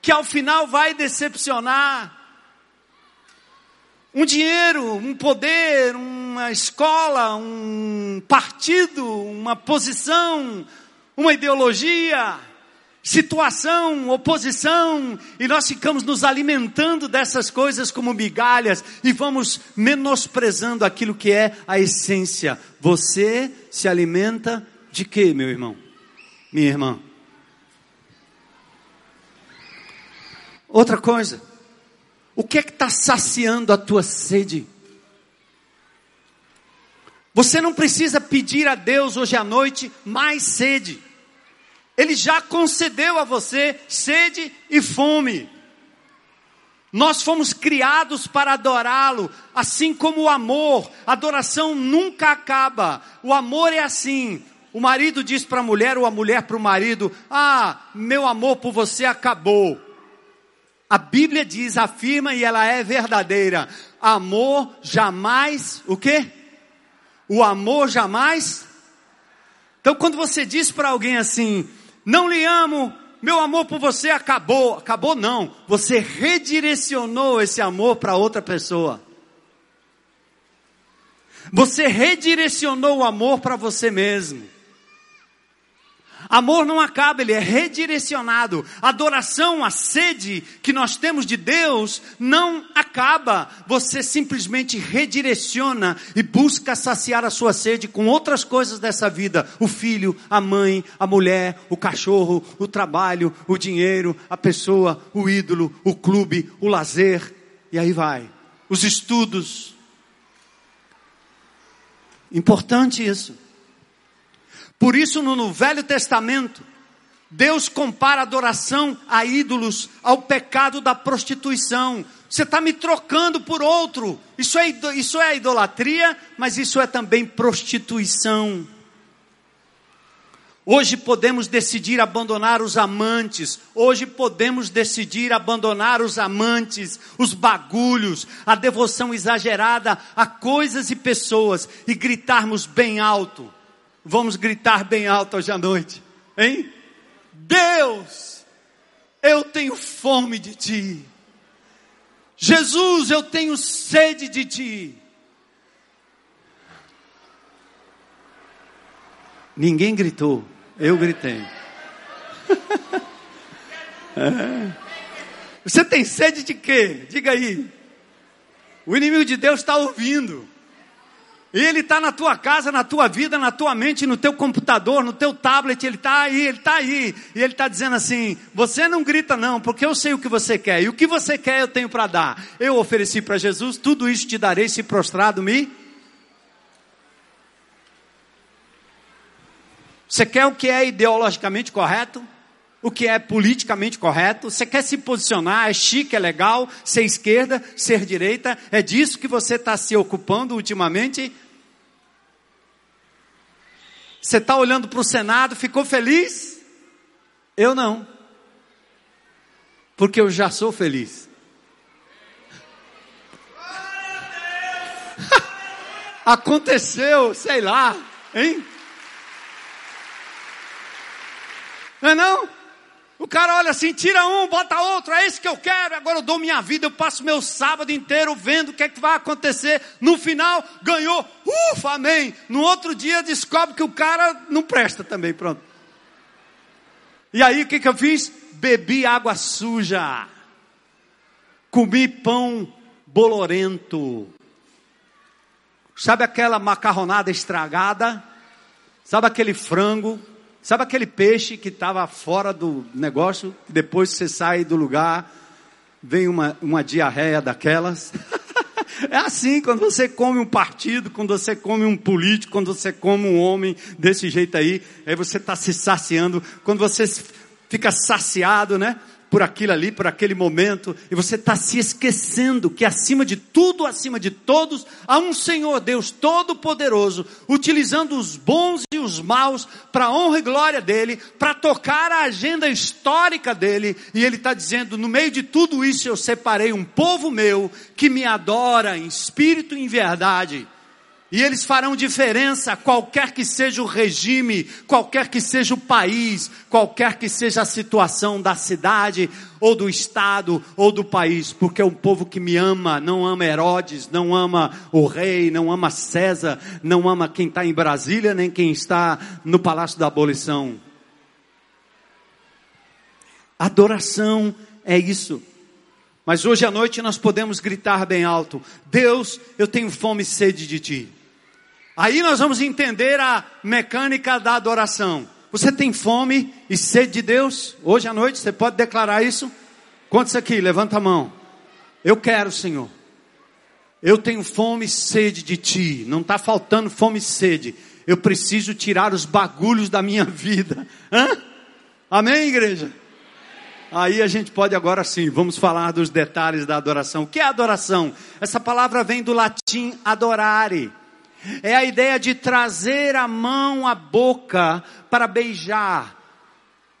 [SPEAKER 1] que ao final vai decepcionar. Um dinheiro, um poder, uma escola, um partido, uma posição, uma ideologia situação, oposição, e nós ficamos nos alimentando dessas coisas como migalhas e vamos menosprezando aquilo que é a essência. Você se alimenta de quê, meu irmão? Minha irmã? Outra coisa, o que é que está saciando a tua sede? Você não precisa pedir a Deus hoje à noite mais sede. Ele já concedeu a você sede e fome. Nós fomos criados para adorá-lo, assim como o amor. A adoração nunca acaba. O amor é assim. O marido diz para a mulher ou a mulher para o marido: Ah, meu amor por você acabou. A Bíblia diz, afirma e ela é verdadeira. Amor jamais, o quê? O amor jamais. Então quando você diz para alguém assim, não lhe amo, meu amor por você acabou. Acabou não, você redirecionou esse amor para outra pessoa. Você redirecionou o amor para você mesmo. Amor não acaba, ele é redirecionado. Adoração, a sede que nós temos de Deus não acaba. Você simplesmente redireciona e busca saciar a sua sede com outras coisas dessa vida: o filho, a mãe, a mulher, o cachorro, o trabalho, o dinheiro, a pessoa, o ídolo, o clube, o lazer, e aí vai. Os estudos. Importante isso. Por isso, no, Velho Testamento, Deus compara a adoração a ídolos ao pecado da prostituição. Você está me trocando por outro. Isso é, isso é idolatria, mas isso é também prostituição. Hoje podemos decidir abandonar os amantes, hoje podemos decidir abandonar os amantes, os bagulhos, a devoção exagerada a coisas e pessoas e gritarmos bem alto: Vamos gritar bem alto hoje à noite, hein? Deus, eu tenho fome de Ti. Jesus, eu tenho sede de Ti. Ninguém gritou, Eu gritei. [laughs] é. Você tem sede de quê? Diga aí. O inimigo de Deus está ouvindo. E ele está na tua casa, na tua vida, na tua mente, no teu computador, no teu tablet, ele está aí, ele está aí. E ele está dizendo assim: você não grita não, porque eu sei o que você quer. E o que você quer eu tenho para dar. Eu ofereci para Jesus, tudo isso te darei se prostrado me. Você quer o que é ideologicamente correto? O que é politicamente correto, você quer se posicionar, é chique, é legal, ser esquerda, ser direita, é disso que você está se ocupando ultimamente? Você está olhando para o Senado, ficou feliz? Eu não, porque eu já sou feliz. [laughs] Aconteceu, sei lá, hein? Não é não? O cara olha assim, tira um, bota outro, é isso que eu quero, agora eu dou minha vida, eu passo meu sábado inteiro vendo o que é que vai acontecer. No final, ganhou, ufa, amém. No outro dia descobre que o cara não presta também, pronto. E aí o que, que eu fiz? Bebi água suja, comi pão bolorento, sabe aquela macarronada estragada? Sabe aquele frango? Sabe aquele peixe que estava fora do negócio, depois você sai do lugar, vem uma, uma diarreia daquelas? [laughs] é assim, quando você come um partido, quando você come um político, quando você come um homem desse jeito aí, aí você está se saciando, quando você fica saciado, né? Por aquilo ali, por aquele momento, e você está se esquecendo que acima de tudo, acima de todos, há um Senhor Deus Todo-Poderoso, utilizando os bons e os maus para a honra e glória dele, para tocar a agenda histórica dele, e ele está dizendo: no meio de tudo isso eu separei um povo meu que me adora em espírito e em verdade. E eles farão diferença, qualquer que seja o regime, qualquer que seja o país, qualquer que seja a situação da cidade, ou do estado, ou do país, porque é um povo que me ama, não ama Herodes, não ama o rei, não ama César, não ama quem está em Brasília, nem quem está no Palácio da Abolição. Adoração é isso. Mas hoje à noite nós podemos gritar bem alto: Deus, eu tenho fome e sede de ti. Aí nós vamos entender a mecânica da adoração. Você tem fome e sede de Deus? Hoje à noite você pode declarar isso? Quantos aqui? Levanta a mão. Eu quero, Senhor. Eu tenho fome e sede de Ti. Não está faltando fome e sede. Eu preciso tirar os bagulhos da minha [laughs] vida. Hã? Amém, igreja? Aí a gente pode agora sim, vamos falar dos detalhes da adoração. O que é adoração? Essa palavra vem do latim adorare é a ideia de trazer a mão à boca para beijar.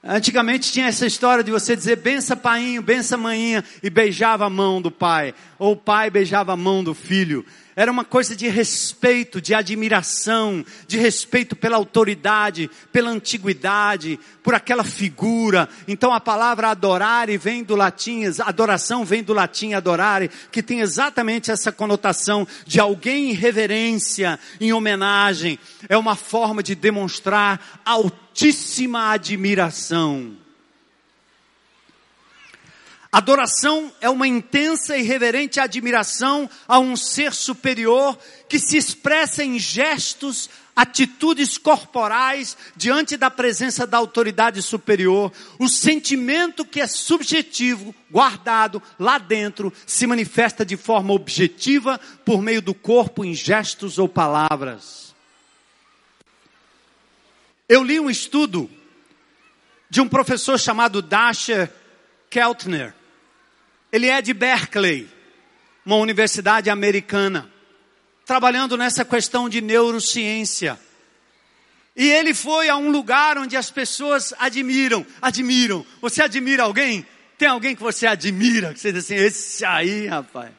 [SPEAKER 1] Antigamente tinha essa história de você dizer bença painho, bença manhinha e beijava a mão do pai, ou o pai beijava a mão do filho. Era uma coisa de respeito, de admiração, de respeito pela autoridade, pela antiguidade, por aquela figura. Então a palavra adorare vem do latim, adoração vem do latim adorare, que tem exatamente essa conotação de alguém em reverência, em homenagem. É uma forma de demonstrar altíssima admiração. Adoração é uma intensa e reverente admiração a um ser superior que se expressa em gestos, atitudes corporais diante da presença da autoridade superior. O sentimento que é subjetivo, guardado lá dentro, se manifesta de forma objetiva por meio do corpo em gestos ou palavras. Eu li um estudo de um professor chamado Dasher Keltner. Ele é de Berkeley, uma universidade americana, trabalhando nessa questão de neurociência. E ele foi a um lugar onde as pessoas admiram, admiram. Você admira alguém? Tem alguém que você admira? Que você diz assim, esse aí, rapaz.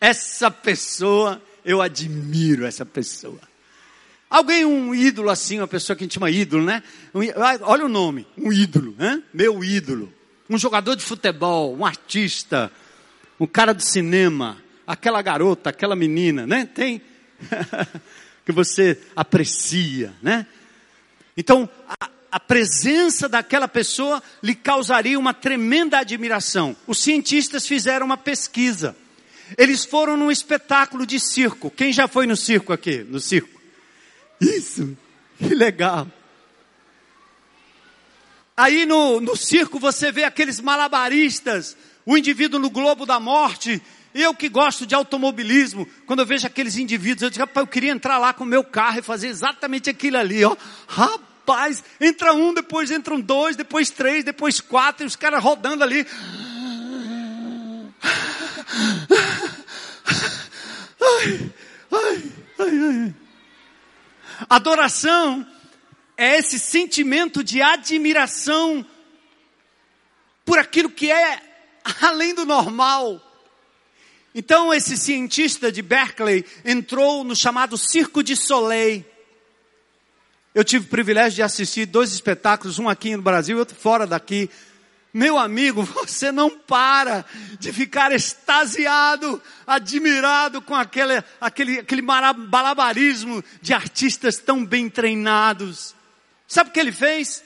[SPEAKER 1] Essa pessoa, eu admiro essa pessoa. Alguém, um ídolo assim, uma pessoa que a gente chama ídolo, né? olha o nome, um ídolo, né? Meu ídolo um jogador de futebol, um artista, um cara do cinema, aquela garota, aquela menina, né? Tem [laughs] que você aprecia, né? Então, a, a presença daquela pessoa lhe causaria uma tremenda admiração. Os cientistas fizeram uma pesquisa. Eles foram num espetáculo de circo. Quem já foi no circo aqui? No circo? Isso, que legal. Aí no, no circo você vê aqueles malabaristas, o indivíduo no globo da morte. Eu que gosto de automobilismo, quando eu vejo aqueles indivíduos, eu digo, rapaz, eu queria entrar lá com o meu carro e fazer exatamente aquilo ali, ó. Rapaz entra um, depois entram dois, depois três, depois quatro, e os caras rodando ali. Ai, ai, ai, ai. Adoração é esse sentimento de admiração por aquilo que é além do normal. Então esse cientista de Berkeley entrou no chamado Circo de Soleil. Eu tive o privilégio de assistir dois espetáculos, um aqui no Brasil e outro fora daqui. Meu amigo, [laughs] você não para de ficar extasiado, admirado com aquele, aquele, aquele malabarismo de artistas tão bem treinados. Sabe o que ele fez?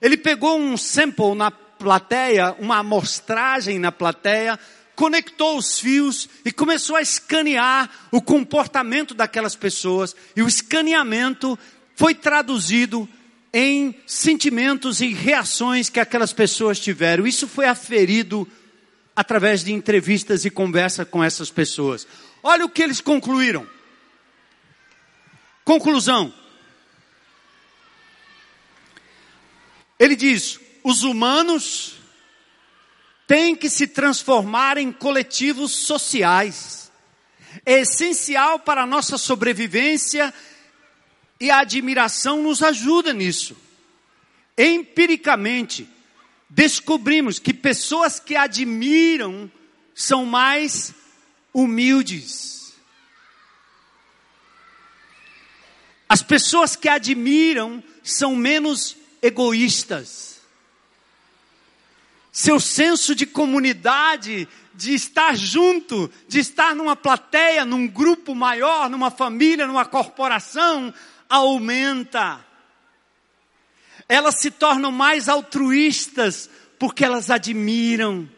[SPEAKER 1] Ele pegou um sample na plateia, uma amostragem na plateia, conectou os fios e começou a escanear o comportamento daquelas pessoas. E o escaneamento foi traduzido em sentimentos e reações que aquelas pessoas tiveram. Isso foi aferido através de entrevistas e conversa com essas pessoas. Olha o que eles concluíram. Conclusão. Ele diz: os humanos têm que se transformar em coletivos sociais. É essencial para a nossa sobrevivência e a admiração nos ajuda nisso. Empiricamente, descobrimos que pessoas que admiram são mais humildes. As pessoas que admiram são menos egoístas. Seu senso de comunidade, de estar junto, de estar numa plateia, num grupo maior, numa família, numa corporação, aumenta. Elas se tornam mais altruístas porque elas admiram.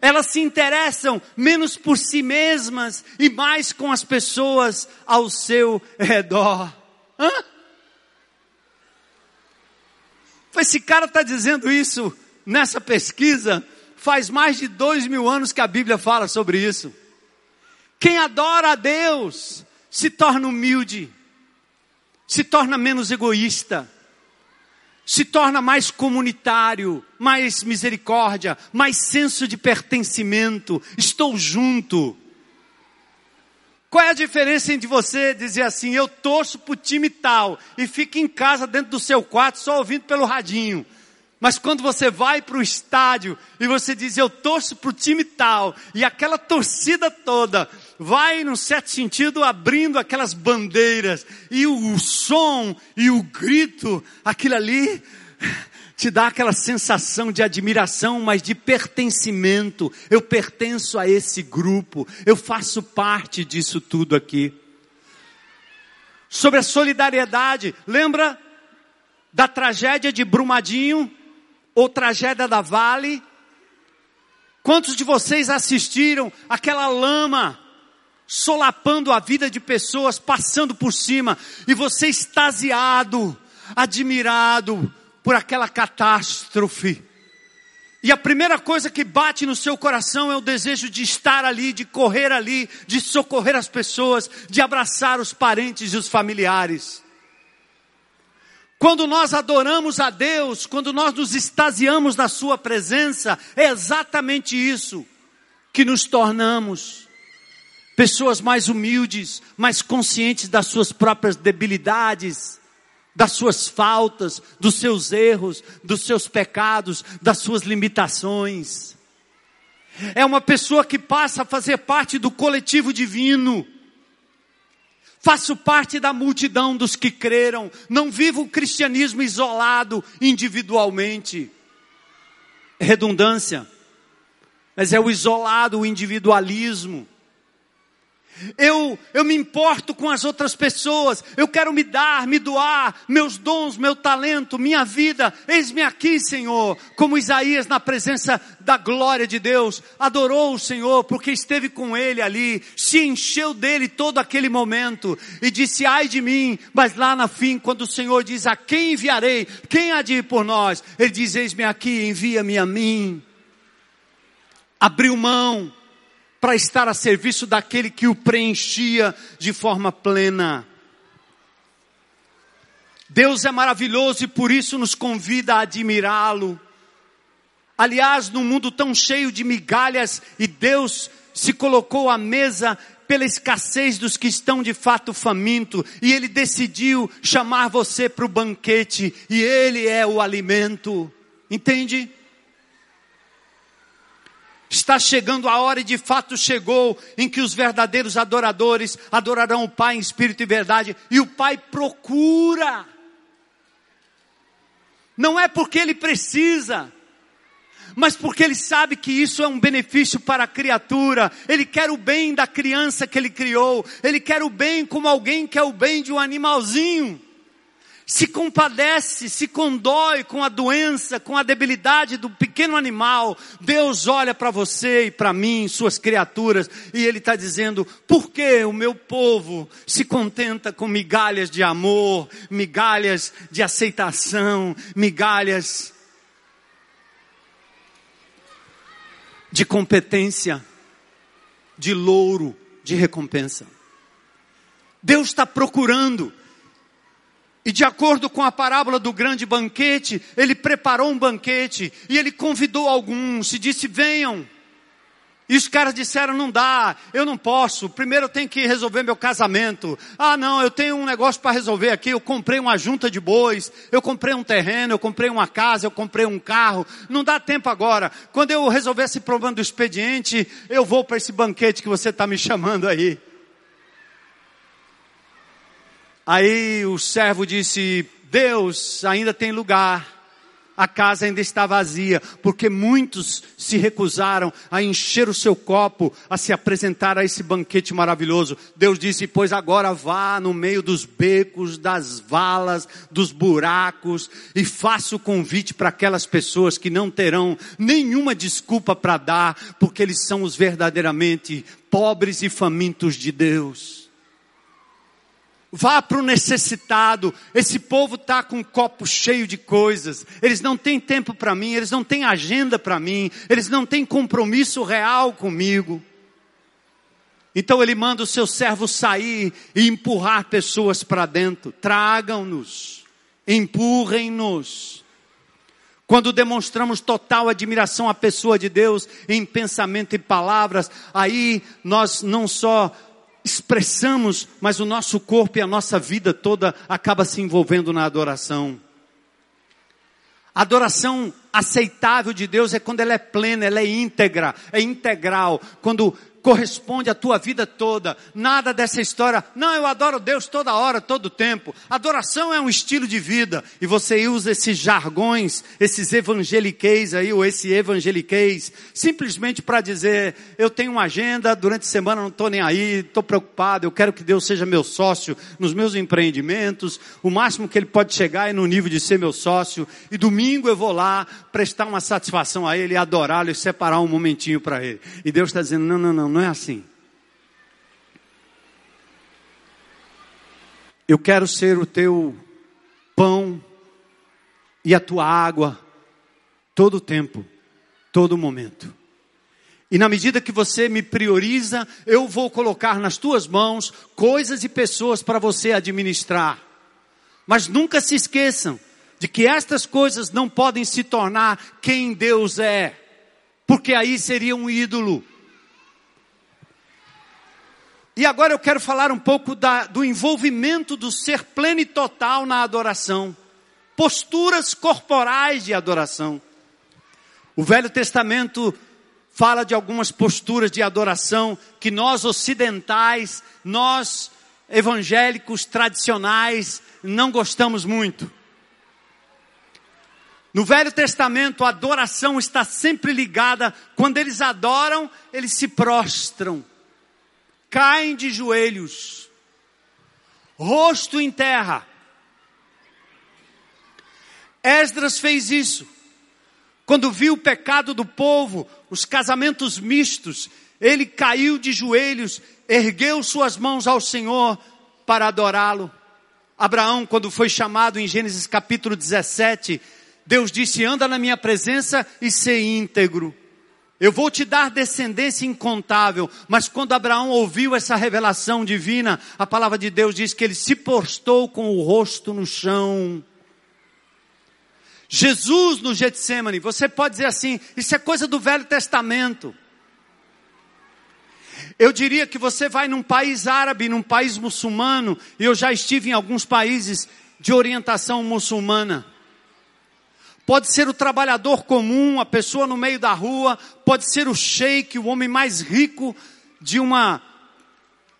[SPEAKER 1] Elas se interessam menos por si mesmas e mais com as pessoas ao seu redor. Hã? Esse cara está dizendo isso nessa pesquisa. Faz mais de dois mil anos que a Bíblia fala sobre isso. Quem adora a Deus se torna humilde se torna menos egoísta, se torna mais comunitário, mais misericórdia, mais senso de pertencimento, estou junto. Qual é a diferença entre você dizer assim, eu torço para o time tal, e fica em casa dentro do seu quarto só ouvindo pelo radinho? Mas quando você vai para o estádio e você diz, eu torço para o time tal, e aquela torcida toda vai, num certo sentido, abrindo aquelas bandeiras, e o, som e o grito, aquilo ali, te dá aquela sensação de admiração, mas de pertencimento. Eu pertenço a esse grupo, eu faço parte disso tudo aqui. Sobre a solidariedade, lembra da tragédia de Brumadinho? ou tragédia da Vale? Quantos de vocês assistiram aquela lama solapando a vida de pessoas, passando por cima, e você extasiado, admirado por aquela catástrofe? E a primeira coisa que bate no seu coração é o desejo de estar ali, de correr ali, de socorrer as pessoas, de abraçar os parentes e os familiares. Quando nós adoramos a Deus, quando nós nos extasiamos na Sua presença, é exatamente isso que nos tornamos. Pessoas mais humildes, mais conscientes das suas próprias debilidades, das suas faltas, dos seus erros, dos seus pecados, das suas limitações. É uma pessoa que passa a fazer parte do coletivo divino Faço parte da multidão dos que creram. Não vivo o cristianismo isolado individualmente. É redundância. Mas é o isolado, o individualismo. Eu, eu me importo com as outras pessoas, eu quero me dar, me doar, meus dons, meu talento, minha vida. Eis-me aqui, Senhor. Como Isaías, na presença da glória de Deus, adorou o Senhor, porque esteve com ele ali, se encheu dele todo aquele momento e disse: Ai de mim, mas lá na fim, quando o Senhor diz: A quem enviarei? Quem há de ir por nós? Ele diz: Eis-me aqui, envia-me a mim. Abriu mão para estar a serviço daquele que o preenchia de forma plena. Deus é maravilhoso e por isso nos convida a admirá-lo. Aliás, num mundo tão cheio de migalhas e Deus se colocou à mesa pela escassez dos que estão de fato famintos, e Ele decidiu chamar você para o banquete, e Ele é o alimento. Entende? Está chegando a hora e de fato chegou em que os verdadeiros adoradores adorarão o Pai em espírito e verdade, e o Pai procura. Não é porque ele precisa, mas porque ele sabe que isso é um benefício para a criatura. Ele quer o bem da criança que ele criou, ele quer o bem como alguém quer o bem de um animalzinho se compadece, se condói com a doença, com a debilidade do pequeno animal. Deus olha para você e para mim, suas criaturas, e Ele está dizendo: por que o meu povo se contenta com migalhas de amor, migalhas de aceitação, migalhas de competência, de louro, de recompensa? Deus está procurando e de acordo com a parábola do grande banquete, ele preparou um banquete e ele convidou alguns e disse: venham. E os caras disseram: não dá, eu não posso. Primeiro eu tenho que resolver meu casamento. Ah, não, eu tenho um negócio para resolver aqui. Eu comprei uma junta de bois, eu comprei um terreno, eu comprei uma casa, eu comprei um carro. Não dá tempo agora. Quando eu resolver esse problema do expediente, eu vou para esse banquete que você está me chamando aí. Aí o servo disse: Deus ainda tem lugar. A casa ainda está vazia, porque muitos se recusaram a encher o seu copo, a se apresentar a esse banquete maravilhoso. Deus disse: Pois agora vá no meio dos becos, das valas, dos buracos, e faça o convite para aquelas pessoas que não terão nenhuma desculpa para dar, porque eles são os verdadeiramente pobres e famintos de Deus. Vá para o necessitado. Esse povo está com um copo cheio de coisas. Eles não têm tempo para mim, eles não têm agenda para mim, eles não têm compromisso real comigo. Então ele manda o seu servo sair e empurrar pessoas para dentro. Tragam-nos, empurrem-nos. Quando demonstramos total admiração à pessoa de Deus em pensamento e palavras, aí nós não só expressamos, mas o nosso corpo e a nossa vida toda acaba se envolvendo na adoração. A adoração aceitável de Deus é quando ela é plena, ela é íntegra, é integral. Quando corresponde à tua vida toda. Nada dessa história, não, eu adoro Deus toda hora, todo tempo. Adoração é um estilo de vida. E você usa esses jargões, esses evangeliqueis aí, ou esse evangeliqueis, simplesmente para dizer, eu tenho uma agenda, durante a semana não estou nem aí, estou preocupado, eu quero que Deus seja meu sócio nos meus empreendimentos. O máximo que ele pode chegar é no nível de ser meu sócio. E domingo eu vou lá prestar uma satisfação a ele, adorá-lo e separar um momentinho para ele. E Deus está dizendo, não, não, não não é assim. Eu quero ser o teu pão e a tua água todo o tempo, todo momento. E na medida que você me prioriza, eu vou colocar nas tuas mãos coisas e pessoas para você administrar. Mas nunca se esqueçam de que estas coisas não podem se tornar quem Deus é, porque aí seria um ídolo. E agora eu quero falar um pouco da, do envolvimento do ser pleno e total na adoração. Posturas corporais de adoração. O Velho Testamento fala de algumas posturas de adoração que nós ocidentais, nós evangélicos tradicionais, não gostamos muito. No Velho Testamento, a adoração está sempre ligada, quando eles adoram, eles se prostram caem de joelhos, rosto em terra. Esdras fez isso. Quando viu o pecado do povo, os casamentos mistos, ele caiu de joelhos, ergueu suas mãos ao Senhor para adorá-lo. Abraão, quando foi chamado em Gênesis capítulo 17, Deus disse: anda na minha presença e ser íntegro. Eu vou te dar descendência incontável. Mas quando Abraão ouviu essa revelação divina, a palavra de Deus diz que ele se postou com o rosto no chão. Jesus no Getsemane, você pode dizer assim, isso é coisa do Velho Testamento. Eu diria que você vai num país árabe, num país muçulmano, e eu já estive em alguns países de orientação muçulmana. Pode ser o trabalhador comum, a pessoa no meio da rua, pode ser o sheik, o homem mais rico de uma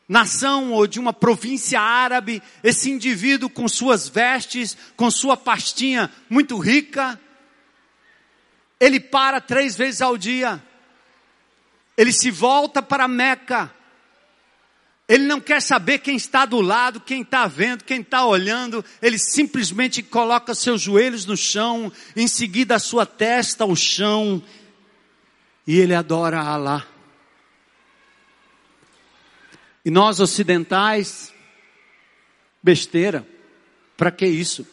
[SPEAKER 1] nação ou de uma província árabe, esse indivíduo com suas vestes, com sua pastinha muito rica, ele para três vezes ao dia, ele se volta para Meca, ele não quer saber quem está do lado, quem está vendo, quem está olhando. Ele simplesmente coloca seus joelhos no chão, em seguida a sua testa ao chão, e ele adora Alá. E nós ocidentais, besteira, para que isso?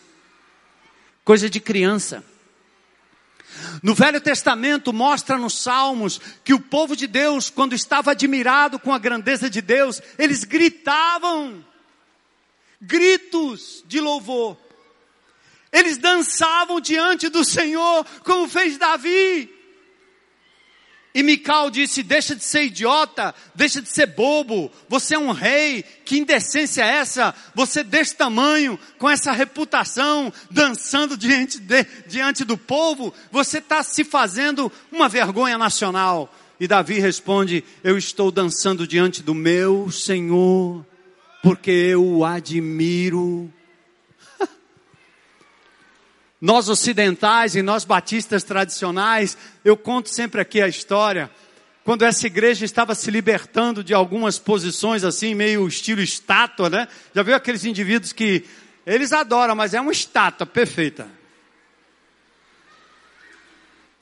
[SPEAKER 1] Coisa de criança. No Velho Testamento mostra nos Salmos que o povo de Deus, quando estava admirado com a grandeza de Deus, eles gritavam, gritos de louvor. Eles dançavam diante do Senhor, como fez Davi. E Mical disse: Deixa de ser idiota, deixa de ser bobo. Você é um rei. Que indecência é essa? Você desse tamanho, com essa reputação, dançando diante, de, diante do povo. Você está se fazendo uma vergonha nacional. E Davi responde: Eu estou dançando diante do meu Senhor, porque eu o admiro. Nós ocidentais e nós batistas tradicionais, eu conto sempre aqui a história, quando essa igreja estava se libertando de algumas posições assim, meio estilo estátua, né? Já viu aqueles indivíduos que eles adoram, mas é uma estátua perfeita.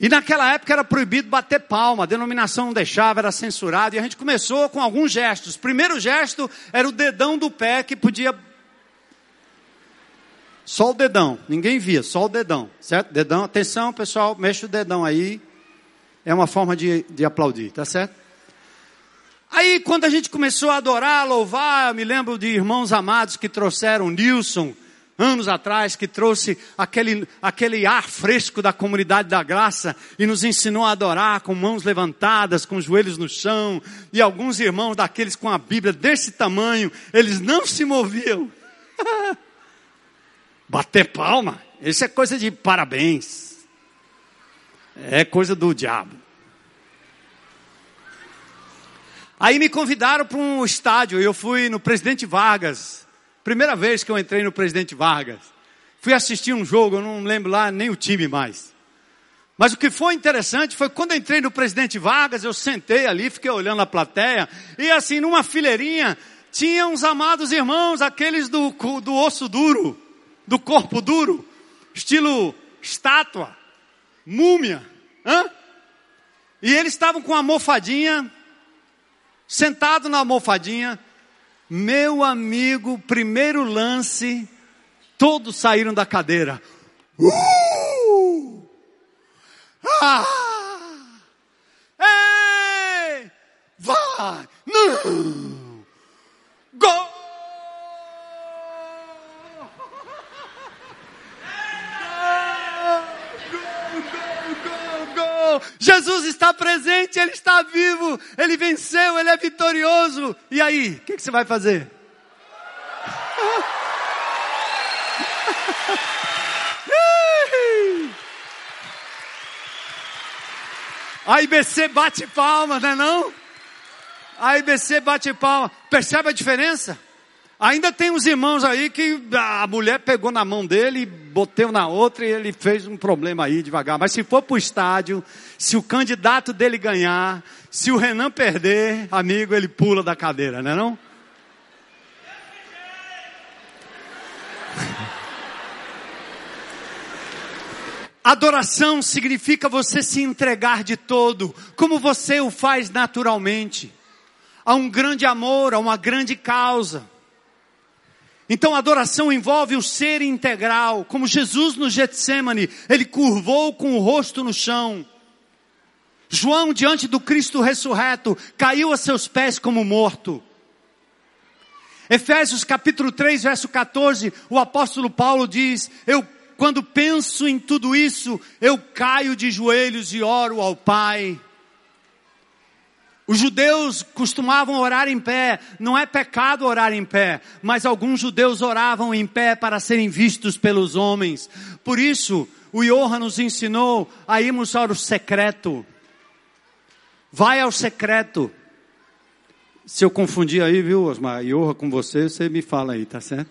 [SPEAKER 1] E naquela época era proibido bater palma, a denominação não deixava, era censurado, e a gente começou com alguns gestos. O primeiro gesto era o dedão do pé que podia só o dedão, ninguém via, só o dedão, certo? Dedão, atenção pessoal, mexe o dedão aí. É uma forma de, de aplaudir, tá certo? Aí quando a gente começou a adorar, louvar, eu me lembro de irmãos amados que trouxeram Nilson, anos atrás, que trouxe aquele, aquele ar fresco da comunidade da graça e nos ensinou a adorar com mãos levantadas, com joelhos no chão, e alguns irmãos daqueles com a Bíblia desse tamanho, eles não se moviam. [laughs] Bater palma, isso é coisa de parabéns. É coisa do diabo. Aí me convidaram para um estádio, eu fui no Presidente Vargas. Primeira vez que eu entrei no Presidente Vargas. Fui assistir um jogo, eu não lembro lá nem o time mais. Mas o que foi interessante foi quando eu entrei no Presidente Vargas, eu sentei ali, fiquei olhando a plateia, e assim, numa fileirinha, tinha uns amados irmãos, aqueles do, do osso duro do corpo duro, estilo estátua, múmia. Hã? E eles estavam com a almofadinha, sentado na almofadinha. Meu amigo, primeiro lance, todos saíram da cadeira. Uh! Ah! Ei! Vai! Não! Jesus está presente, Ele está vivo, Ele venceu, Ele é vitorioso. E aí, o que, que você vai fazer? [laughs] A IBC bate palma, não é não? A IBC bate palma. Percebe a diferença? Ainda tem uns irmãos aí que a mulher pegou na mão dele, boteu na outra e ele fez um problema aí devagar. Mas se for para o estádio, se o candidato dele ganhar, se o Renan perder, amigo, ele pula da cadeira, não é [laughs] não? Adoração significa você se entregar de todo, como você o faz naturalmente, a um grande amor, a uma grande causa. Então adoração envolve o ser integral, como Jesus no Getsemane, ele curvou com o rosto no chão. João, diante do Cristo ressurreto, caiu a seus pés como morto. Efésios capítulo 3, verso 14, o apóstolo Paulo diz: Eu, quando penso em tudo isso, eu caio de joelhos e oro ao Pai. Os judeus costumavam orar em pé. Não é pecado orar em pé, mas alguns judeus oravam em pé para serem vistos pelos homens. Por isso, o Johan nos ensinou a irmos ao secreto. Vai ao secreto. Se eu confundir aí, viu, Osmar, Johan com você, você me fala aí, tá certo?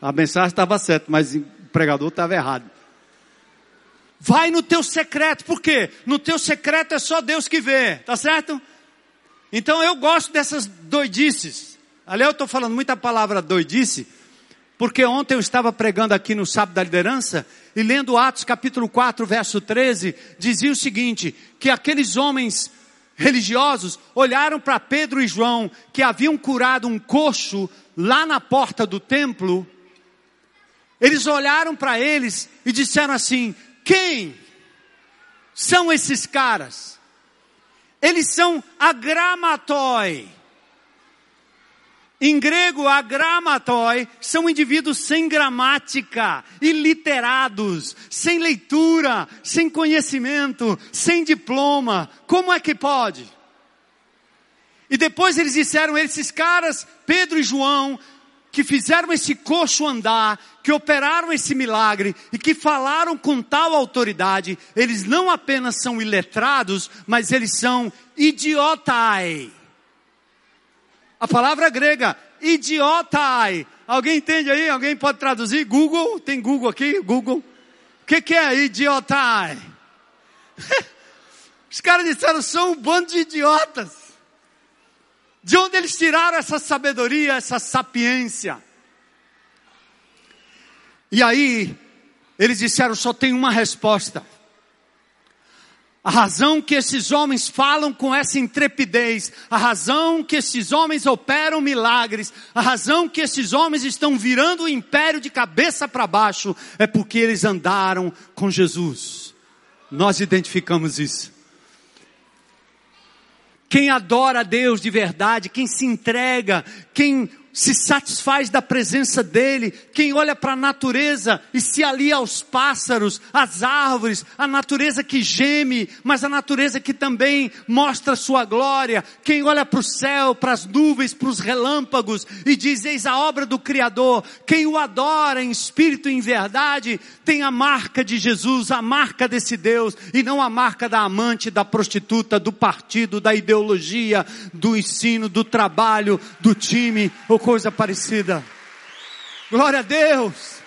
[SPEAKER 1] A mensagem estava certa, mas o pregador estava errado. Vai no teu secreto, por quê? No teu secreto é só Deus que vê, tá certo? Então eu gosto dessas doidices. Ali eu estou falando muita palavra doidice, porque ontem eu estava pregando aqui no Sábado da Liderança e lendo Atos capítulo 4, verso 13, dizia o seguinte: que aqueles homens religiosos olharam para Pedro e João, que haviam curado um coxo lá na porta do templo, eles olharam para eles e disseram assim: quem são esses caras? Eles são agramatoi. Em grego, agramatoi são indivíduos sem gramática, iliterados, sem leitura, sem conhecimento, sem diploma. Como é que pode? E depois eles disseram, esses caras, Pedro e João, que fizeram esse coxo andar, que operaram esse milagre e que falaram com tal autoridade, eles não apenas são iletrados, mas eles são idiotai. A palavra grega, idiotai. Alguém entende aí? Alguém pode traduzir? Google? Tem Google aqui? Google? O que, que é idiotai? [laughs] Os caras disseram, são um bando de idiotas. De onde eles tiraram essa sabedoria, essa sapiência? E aí, eles disseram: só tem uma resposta. A razão que esses homens falam com essa intrepidez, a razão que esses homens operam milagres, a razão que esses homens estão virando o império de cabeça para baixo, é porque eles andaram com Jesus. Nós identificamos isso. Quem adora a Deus de verdade, quem se entrega, quem se satisfaz da presença dele, quem olha para a natureza e se alia aos pássaros, às árvores, a natureza que geme, mas a natureza que também mostra sua glória, quem olha para o céu, para as nuvens, para os relâmpagos e diz: Eis a obra do Criador, quem o adora em espírito e em verdade, tem a marca de Jesus, a marca desse Deus, e não a marca da amante, da prostituta, do partido, da ideologia, do ensino, do trabalho, do time, ou coisa parecida. Glória a Deus.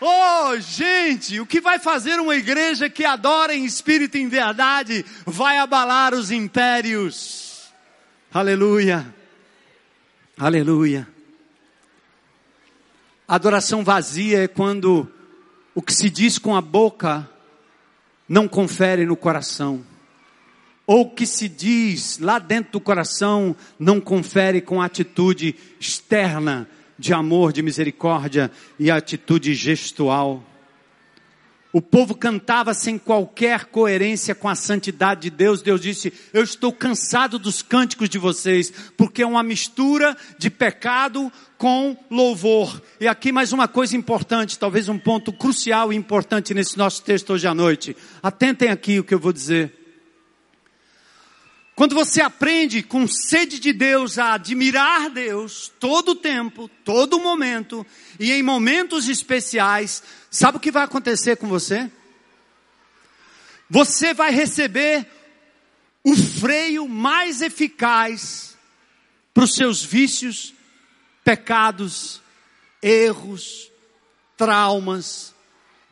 [SPEAKER 1] Oh, gente, o que vai fazer uma igreja que adora em espírito e em verdade vai abalar os impérios. Aleluia. Aleluia. Adoração vazia é quando o que se diz com a boca não confere no coração ou que se diz lá dentro do coração não confere com atitude externa de amor, de misericórdia e atitude gestual. O povo cantava sem qualquer coerência com a santidade de Deus. Deus disse: Eu estou cansado dos cânticos de vocês, porque é uma mistura de pecado com louvor. E aqui mais uma coisa importante, talvez um ponto crucial e importante nesse nosso texto hoje à noite. Atentem aqui o que eu vou dizer. Quando você aprende com sede de Deus a admirar Deus todo o tempo, todo o momento e em momentos especiais, sabe o que vai acontecer com você? Você vai receber o freio mais eficaz para os seus vícios pecados, erros, traumas,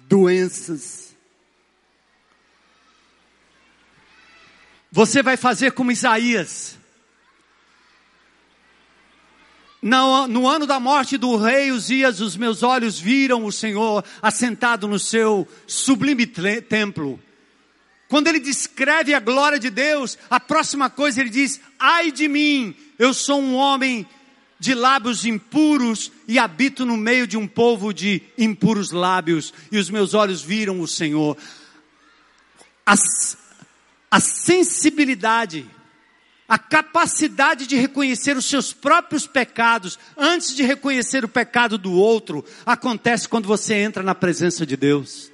[SPEAKER 1] doenças. Você vai fazer como Isaías. No, no, ano da morte do rei Uzias, os meus olhos viram o Senhor assentado no seu sublime templo. Quando ele descreve a glória de Deus, a próxima coisa ele diz: Ai de mim, eu sou um homem de lábios impuros e habito no meio de um povo de impuros lábios, e os meus olhos viram o Senhor. A, a sensibilidade, a capacidade de reconhecer os seus próprios pecados antes de reconhecer o pecado do outro, acontece quando você entra na presença de Deus.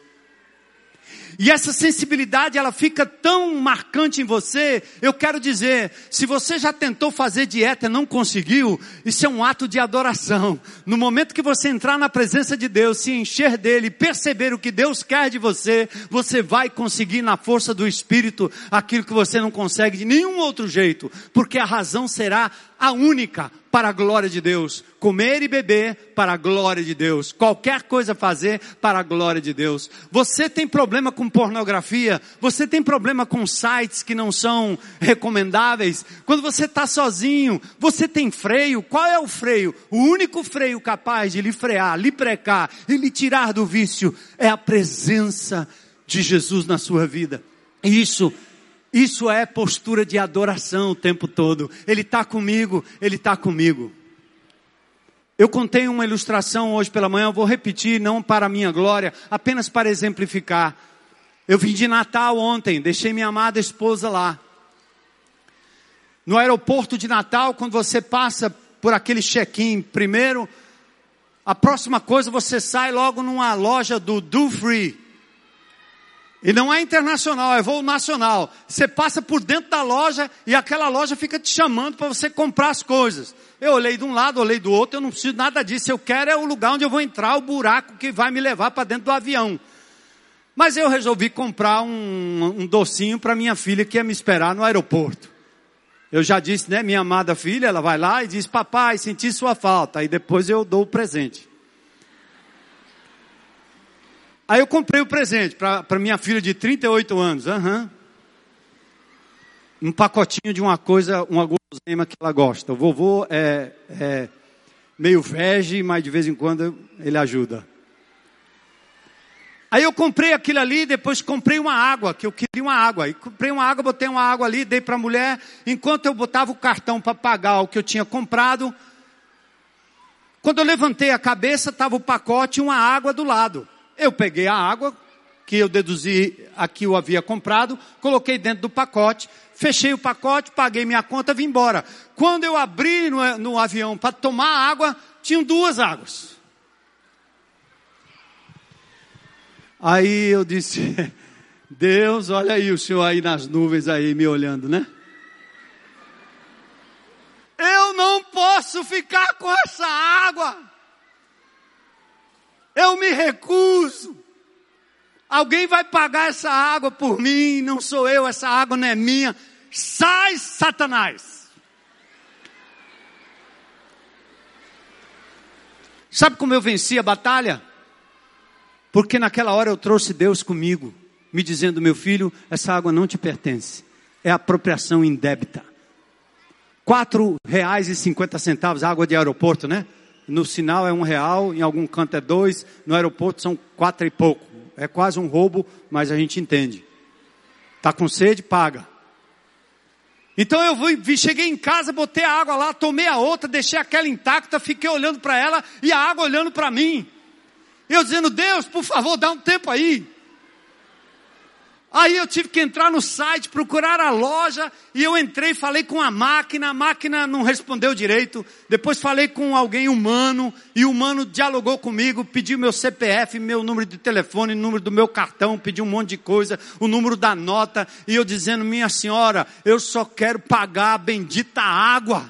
[SPEAKER 1] E essa sensibilidade, ela fica tão marcante em você. Eu quero dizer, se você já tentou fazer dieta e não conseguiu, isso é um ato de adoração. No momento que você entrar na presença de Deus, se encher dele, perceber o que Deus quer de você, você vai conseguir na força do Espírito aquilo que você não consegue de nenhum outro jeito, porque a razão será a única para a glória de Deus. Comer e beber para a glória de Deus. Qualquer coisa fazer para a glória de Deus. Você tem problema com pornografia? Você tem problema com sites que não são recomendáveis? Quando você está sozinho, você tem freio? Qual é o freio? O único freio capaz de lhe frear, lhe precar e lhe tirar do vício é a presença de Jesus na sua vida. Isso isso é postura de adoração o tempo todo. Ele está comigo, Ele está comigo. Eu contei uma ilustração hoje pela manhã, eu vou repetir, não para minha glória, apenas para exemplificar. Eu vim de Natal ontem, deixei minha amada esposa lá. No aeroporto de Natal, quando você passa por aquele check-in, primeiro, a próxima coisa você sai logo numa loja do Do Free. E não é internacional, é voo nacional. Você passa por dentro da loja e aquela loja fica te chamando para você comprar as coisas. Eu olhei de um lado, olhei do outro, eu não preciso nada disso. Eu quero é o lugar onde eu vou entrar, o buraco que vai me levar para dentro do avião. Mas eu resolvi comprar um, um docinho para minha filha que ia me esperar no aeroporto. Eu já disse, né, minha amada filha, ela vai lá e diz, papai, senti sua falta. Aí depois eu dou o presente. Aí eu comprei o presente para minha filha de 38 anos. Uhum. Um pacotinho de uma coisa, uma guloseima que ela gosta. O vovô é, é meio vege, mas de vez em quando ele ajuda. Aí eu comprei aquilo ali, depois comprei uma água, que eu queria uma água. E comprei uma água, botei uma água ali, dei para a mulher. Enquanto eu botava o cartão para pagar o que eu tinha comprado, quando eu levantei a cabeça, estava o pacote e uma água do lado. Eu peguei a água, que eu deduzi aqui eu havia comprado, coloquei dentro do pacote, fechei o pacote, paguei minha conta, vim embora. Quando eu abri no, no avião para tomar água, tinham duas águas. Aí eu disse, [laughs] Deus, olha aí o senhor aí nas nuvens aí me olhando, né? Eu não posso ficar com essa água. Eu me recuso. Alguém vai pagar essa água por mim, não sou eu, essa água não é minha. Sai, Satanás. Sabe como eu venci a batalha? Porque naquela hora eu trouxe Deus comigo, me dizendo: meu filho, essa água não te pertence, é apropriação indébita. Cinquenta centavos, água de aeroporto, né? No sinal é um real, em algum canto é dois, no aeroporto são quatro e pouco. É quase um roubo, mas a gente entende. Tá com sede, paga. Então eu vi, cheguei em casa, botei a água lá, tomei a outra, deixei aquela intacta, fiquei olhando para ela e a água olhando para mim. Eu dizendo, Deus, por favor, dá um tempo aí. Aí eu tive que entrar no site, procurar a loja, e eu entrei, falei com a máquina, a máquina não respondeu direito. Depois falei com alguém humano, e o humano dialogou comigo, pediu meu CPF, meu número de telefone, número do meu cartão, pediu um monte de coisa, o número da nota, e eu dizendo, minha senhora, eu só quero pagar a bendita água.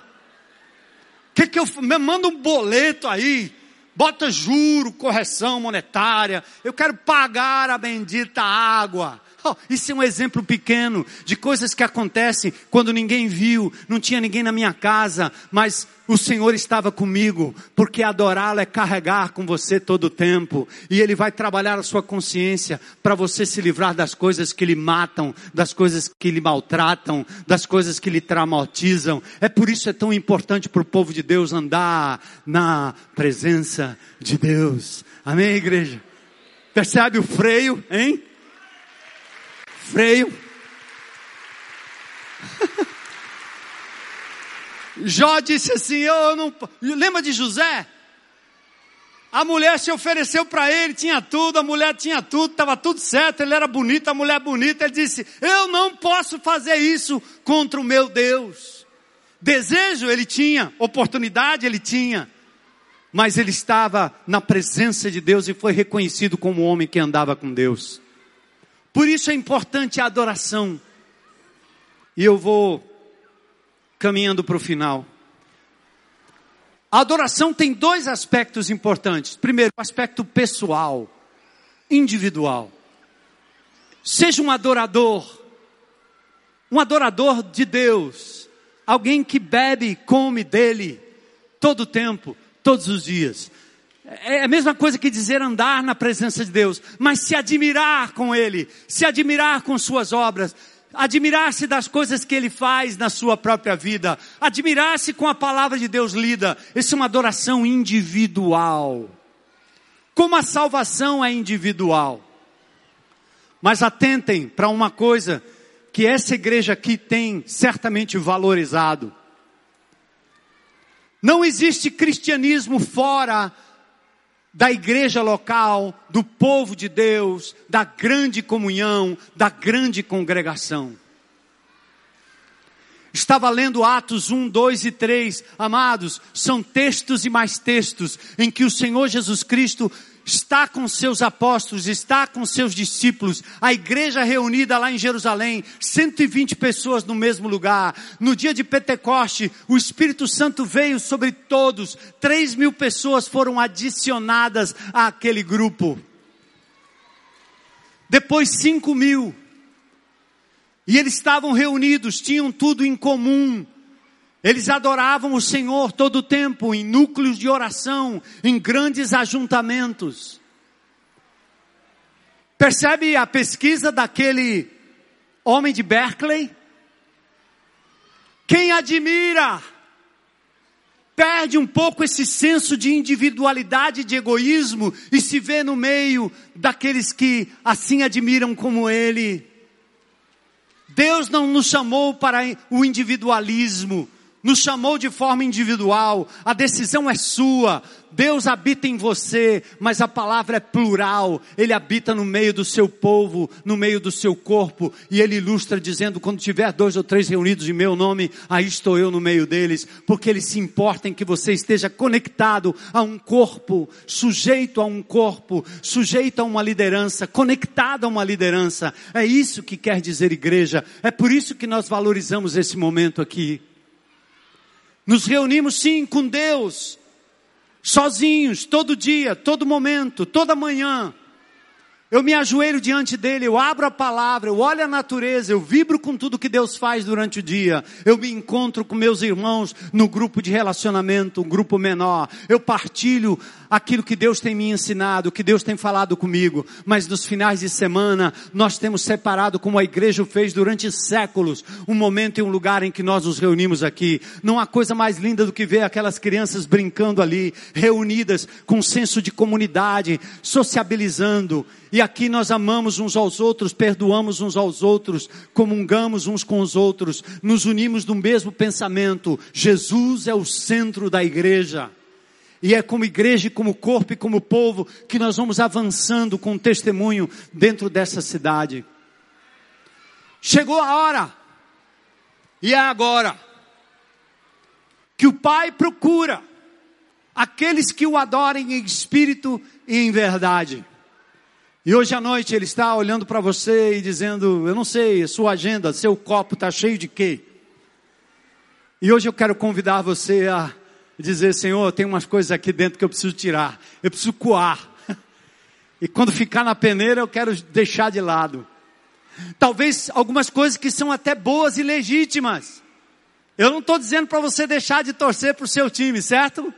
[SPEAKER 1] Que que eu, manda um boleto aí, bota juro, correção monetária, eu quero pagar a bendita água. Oh, isso é um exemplo pequeno de coisas que acontecem quando ninguém viu, não tinha ninguém na minha casa, mas o Senhor estava comigo, porque adorá-lo é carregar com você todo o tempo, e Ele vai trabalhar a sua consciência para você se livrar das coisas que lhe matam, das coisas que lhe maltratam, das coisas que lhe traumatizam. É por isso é tão importante para o povo de Deus andar na presença de Deus. Amém, igreja? Percebe o freio, hein? Freio. [laughs] Jó disse assim: Eu não. Lembra de José? A mulher se ofereceu para ele, tinha tudo, a mulher tinha tudo, estava tudo certo, ele era bonito, a mulher bonita. Ele disse: Eu não posso fazer isso contra o meu Deus. Desejo ele tinha, oportunidade ele tinha, mas ele estava na presença de Deus e foi reconhecido como homem que andava com Deus. Por isso é importante a adoração. E eu vou caminhando para o final. A adoração tem dois aspectos importantes. Primeiro, o aspecto pessoal, individual. Seja um adorador, um adorador de Deus, alguém que bebe e come dele todo o tempo, todos os dias. É a mesma coisa que dizer andar na presença de Deus, mas se admirar com Ele, se admirar com Suas obras, admirar-se das coisas que Ele faz na sua própria vida, admirar-se com a palavra de Deus lida. Isso é uma adoração individual. Como a salvação é individual. Mas atentem para uma coisa que essa igreja aqui tem certamente valorizado. Não existe cristianismo fora da igreja local, do povo de Deus, da grande comunhão, da grande congregação. Estava lendo Atos 1, 2 e 3, amados, são textos e mais textos em que o Senhor Jesus Cristo está com seus apóstolos, está com seus discípulos, a igreja reunida lá em Jerusalém, 120 pessoas no mesmo lugar. No dia de Pentecoste, o Espírito Santo veio sobre todos, 3 mil pessoas foram adicionadas àquele grupo. Depois 5 mil. E eles estavam reunidos, tinham tudo em comum, eles adoravam o Senhor todo o tempo, em núcleos de oração, em grandes ajuntamentos. Percebe a pesquisa daquele homem de Berkeley? Quem admira, perde um pouco esse senso de individualidade, de egoísmo e se vê no meio daqueles que assim admiram como ele. Deus não nos chamou para o individualismo, nos chamou de forma individual, a decisão é sua, Deus habita em você, mas a palavra é plural, Ele habita no meio do seu povo, no meio do seu corpo, e Ele ilustra dizendo, quando tiver dois ou três reunidos em meu nome, aí estou eu no meio deles, porque Ele se importa em que você esteja conectado a um corpo, sujeito a um corpo, sujeito a uma liderança, conectado a uma liderança, é isso que quer dizer igreja, é por isso que nós valorizamos esse momento aqui. Nos reunimos sim com Deus, sozinhos, todo dia, todo momento, toda manhã. Eu me ajoelho diante dele, eu abro a palavra, eu olho a natureza, eu vibro com tudo que Deus faz durante o dia. Eu me encontro com meus irmãos no grupo de relacionamento, um grupo menor. Eu partilho aquilo que Deus tem me ensinado, que Deus tem falado comigo. Mas nos finais de semana, nós temos separado, como a igreja fez durante séculos, um momento e um lugar em que nós nos reunimos aqui. Não há coisa mais linda do que ver aquelas crianças brincando ali, reunidas com um senso de comunidade, sociabilizando e aqui nós amamos uns aos outros, perdoamos uns aos outros, comungamos uns com os outros, nos unimos no mesmo pensamento. Jesus é o centro da igreja. E é como igreja, como corpo e como povo que nós vamos avançando com testemunho dentro dessa cidade. Chegou a hora, e é agora, que o Pai procura aqueles que o adorem em espírito e em verdade. E hoje à noite ele está olhando para você e dizendo: Eu não sei, sua agenda, seu copo está cheio de quê? E hoje eu quero convidar você a dizer: Senhor, tem umas coisas aqui dentro que eu preciso tirar, eu preciso coar. [laughs] E quando ficar na peneira eu quero deixar de lado. Talvez algumas coisas que são até boas e legítimas. Eu não estou dizendo para você deixar de torcer para o seu time, certo?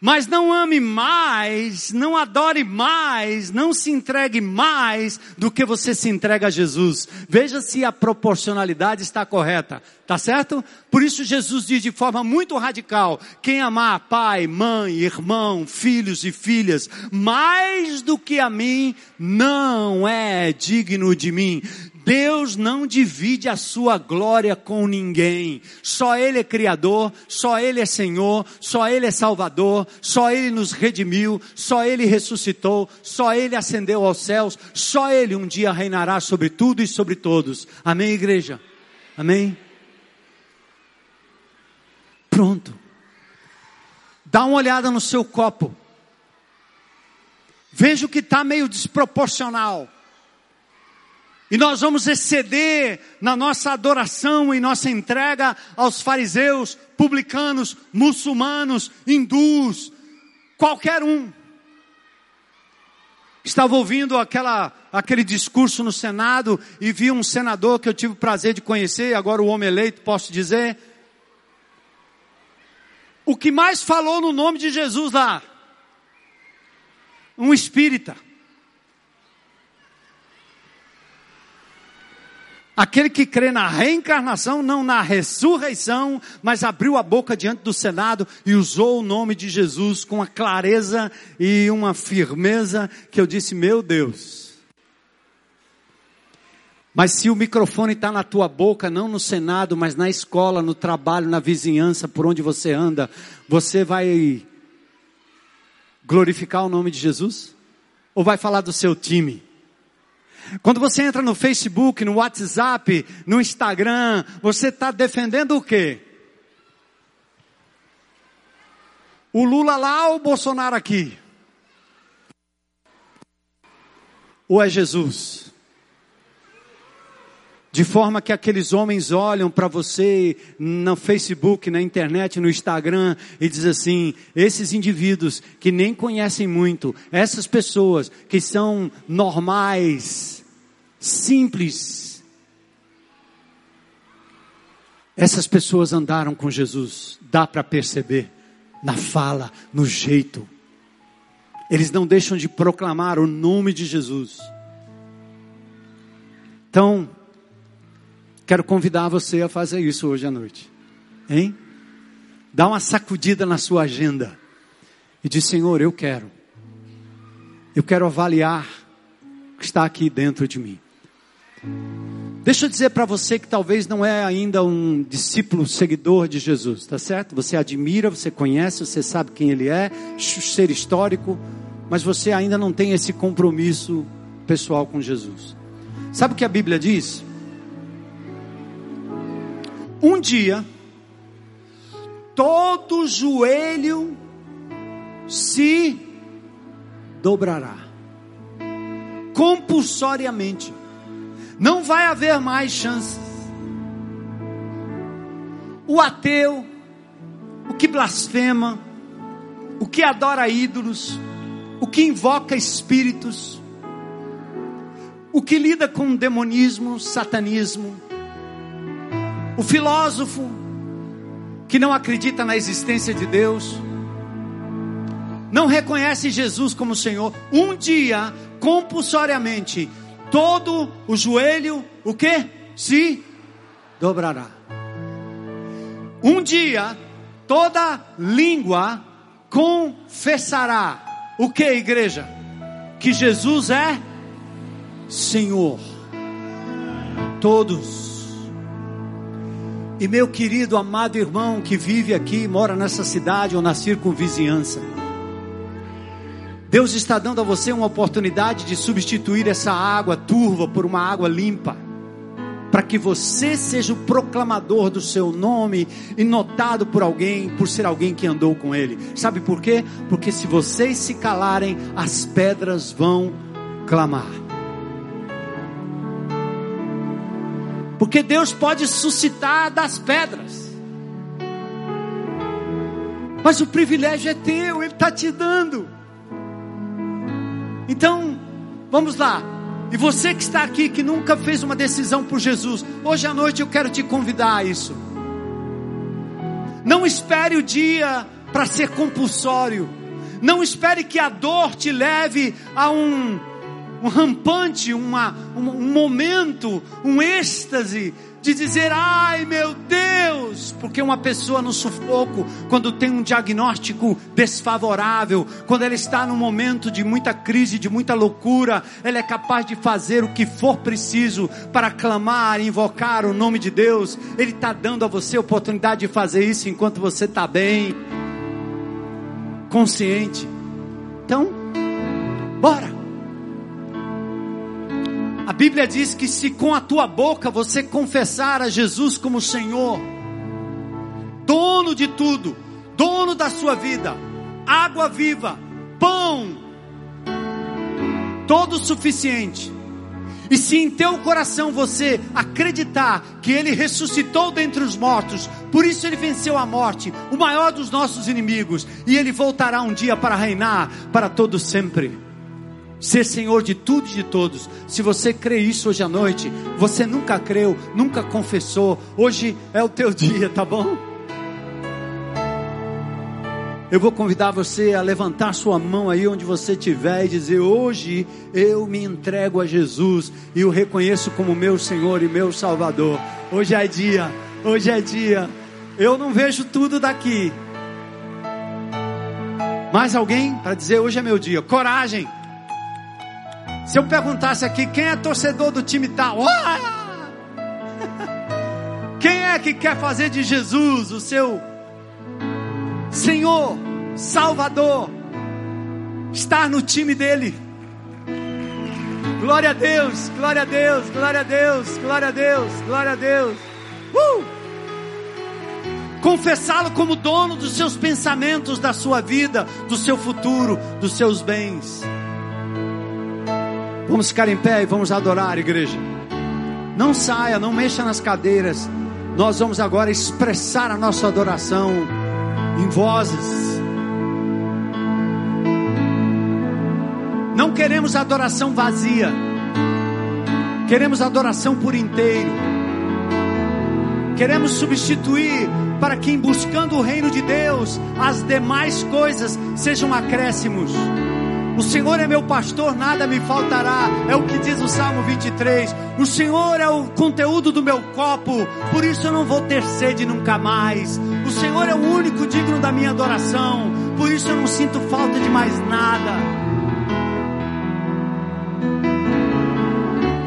[SPEAKER 1] Mas não ame mais, não adore mais, não se entregue mais do que você se entrega a Jesus. Veja se a proporcionalidade está correta, tá certo? Por isso Jesus diz de forma muito radical: quem amar pai, mãe, irmão, filhos e filhas, mais do que a mim, não é digno de mim. Deus não divide a sua glória com ninguém. Só Ele é Criador, só Ele é Senhor, só Ele é Salvador, só Ele nos redimiu, só Ele ressuscitou, só Ele ascendeu aos céus, só Ele um dia reinará sobre tudo e sobre todos. Amém, igreja? Amém? Pronto. Dá uma olhada no seu copo. Veja o que está meio desproporcional. E nós vamos exceder na nossa adoração e nossa entrega aos fariseus, publicanos, muçulmanos, hindus, qualquer um. Estava ouvindo aquela, aquele discurso no Senado e vi um senador que eu tive o prazer de conhecer, agora o homem eleito, posso dizer. O que mais falou no nome de Jesus lá? Um espírita. Aquele que crê na reencarnação, não na ressurreição, mas abriu a boca diante do Senado e usou o nome de Jesus com uma clareza e uma firmeza que eu disse: Meu Deus. Mas se o microfone está na tua boca, não no Senado, mas na escola, no trabalho, na vizinhança, por onde você anda, você vai glorificar o nome de Jesus? Ou vai falar do seu time? Quando você entra no Facebook, no WhatsApp, no Instagram, você está defendendo o quê? O Lula lá ou o Bolsonaro aqui? Ou é Jesus? De forma que aqueles homens olham para você no Facebook, na internet, no Instagram e dizem assim: esses indivíduos que nem conhecem muito, essas pessoas que são normais, simples. Essas pessoas andaram com Jesus, dá para perceber, na fala, no jeito. Eles não deixam de proclamar o nome de Jesus. Então, quero convidar você a fazer isso hoje à noite. Hein? Dá uma sacudida na sua agenda e diz: Senhor, eu quero. Eu quero avaliar o que está aqui dentro de mim. Deixa eu dizer para você que talvez não é ainda um discípulo seguidor de Jesus, tá certo? Você admira, você conhece, você sabe quem ele é, ser histórico, mas você ainda não tem esse compromisso pessoal com Jesus. Sabe o que a Bíblia diz? Um dia, todo joelho se dobrará, compulsoriamente não vai haver mais chances. O ateu, o que blasfema, o que adora ídolos, o que invoca espíritos, o que lida com demonismo, satanismo, o filósofo que não acredita na existência de Deus, não reconhece Jesus como Senhor, um dia, compulsoriamente, todo o joelho, o que? Se dobrará. Um dia, toda língua confessará. O que, igreja? Que Jesus é Senhor. Todos. E meu querido amado irmão que vive aqui, mora nessa cidade ou na circunvizinhança. Deus está dando a você uma oportunidade de substituir essa água turva por uma água limpa, para que você seja o proclamador do seu nome e notado por alguém, por ser alguém que andou com ele. Sabe por quê? Porque se vocês se calarem, as pedras vão clamar. Porque Deus pode suscitar das pedras. Mas o privilégio é teu, Ele está te dando. Então, vamos lá. E você que está aqui, que nunca fez uma decisão por Jesus, hoje à noite eu quero te convidar a isso. Não espere o dia para ser compulsório. Não espere que a dor te leve a um, um rampante, uma, um, um momento, um êxtase de dizer, ai meu Deus, porque uma pessoa no sufoco, quando tem um diagnóstico desfavorável, quando ela está num momento de muita crise, de muita loucura, ela é capaz de fazer o que for preciso para clamar, invocar o nome de Deus. Ele está dando a você a oportunidade de fazer isso enquanto você está bem, consciente. Então, bora. A Bíblia diz que se com a tua boca você confessar a Jesus como Senhor, dono de tudo, dono da sua vida, água viva, pão, todo suficiente. E se em teu coração você acreditar que ele ressuscitou dentre os mortos, por isso ele venceu a morte, o maior dos nossos inimigos, e ele voltará um dia para reinar para todo sempre ser Senhor de tudo e de todos. Se você crê isso hoje à noite, você nunca creu, nunca confessou, hoje é o teu [laughs] dia, tá bom? Eu vou convidar você a levantar sua mão aí onde você estiver e dizer: Hoje eu me entrego a Jesus e o reconheço como meu Senhor e meu Salvador. Hoje é dia, hoje é dia. Eu não vejo tudo daqui. Mais alguém para dizer: Hoje é meu dia? Coragem. Se eu perguntasse aqui quem é torcedor do time tal, [laughs] quem é que quer fazer de Jesus o seu Senhor, Salvador, estar no time dele? Glória a Deus, glória a Deus, glória a Deus, glória a Deus, glória a Deus. Uh! Confessá-lo como dono dos seus pensamentos, da sua vida, do seu futuro, dos seus bens. Vamos ficar em pé e vamos adorar, igreja. Não saia, não mexa nas cadeiras. Nós vamos agora expressar a nossa adoração em vozes. Não queremos adoração vazia. Queremos adoração por inteiro. Queremos substituir para que, buscando o reino de Deus, as demais coisas sejam acréscimos. O Senhor é meu pastor, nada me faltará. É o que diz o Salmo 23. O Senhor é o conteúdo do meu copo, por isso eu não vou ter sede nunca mais. O Senhor é o único digno da minha adoração, por isso eu não sinto falta de mais nada.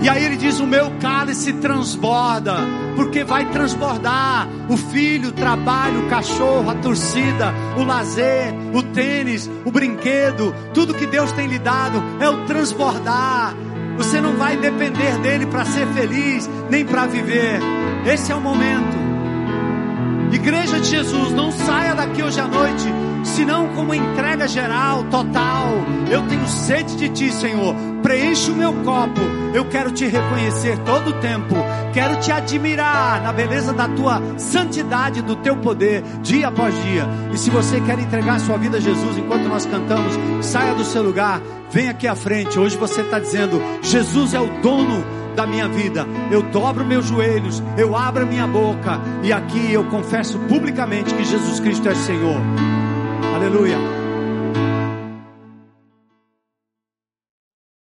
[SPEAKER 1] E aí ele diz: O meu cálice transborda, porque vai transbordar o filho, o trabalho, o cachorro, a torcida, o lazer, o tênis, o brinquedo, tudo que Deus tem lhe dado é o transbordar. Você não vai depender dele para ser feliz, nem para viver. Esse é o momento. Igreja de Jesus, não saia daqui hoje à noite senão como entrega geral, total. Eu tenho sede de ti, Senhor. Preenche o meu copo. Eu quero te reconhecer todo o tempo. Quero te admirar na beleza da tua santidade, do teu poder, dia após dia. E se você quer entregar sua vida a Jesus enquanto nós cantamos, saia do seu lugar, vem aqui à frente. Hoje você está dizendo: Jesus é o dono da minha vida. Eu dobro meus joelhos, eu abro minha boca e aqui eu confesso publicamente que Jesus Cristo é Senhor. Aleluia.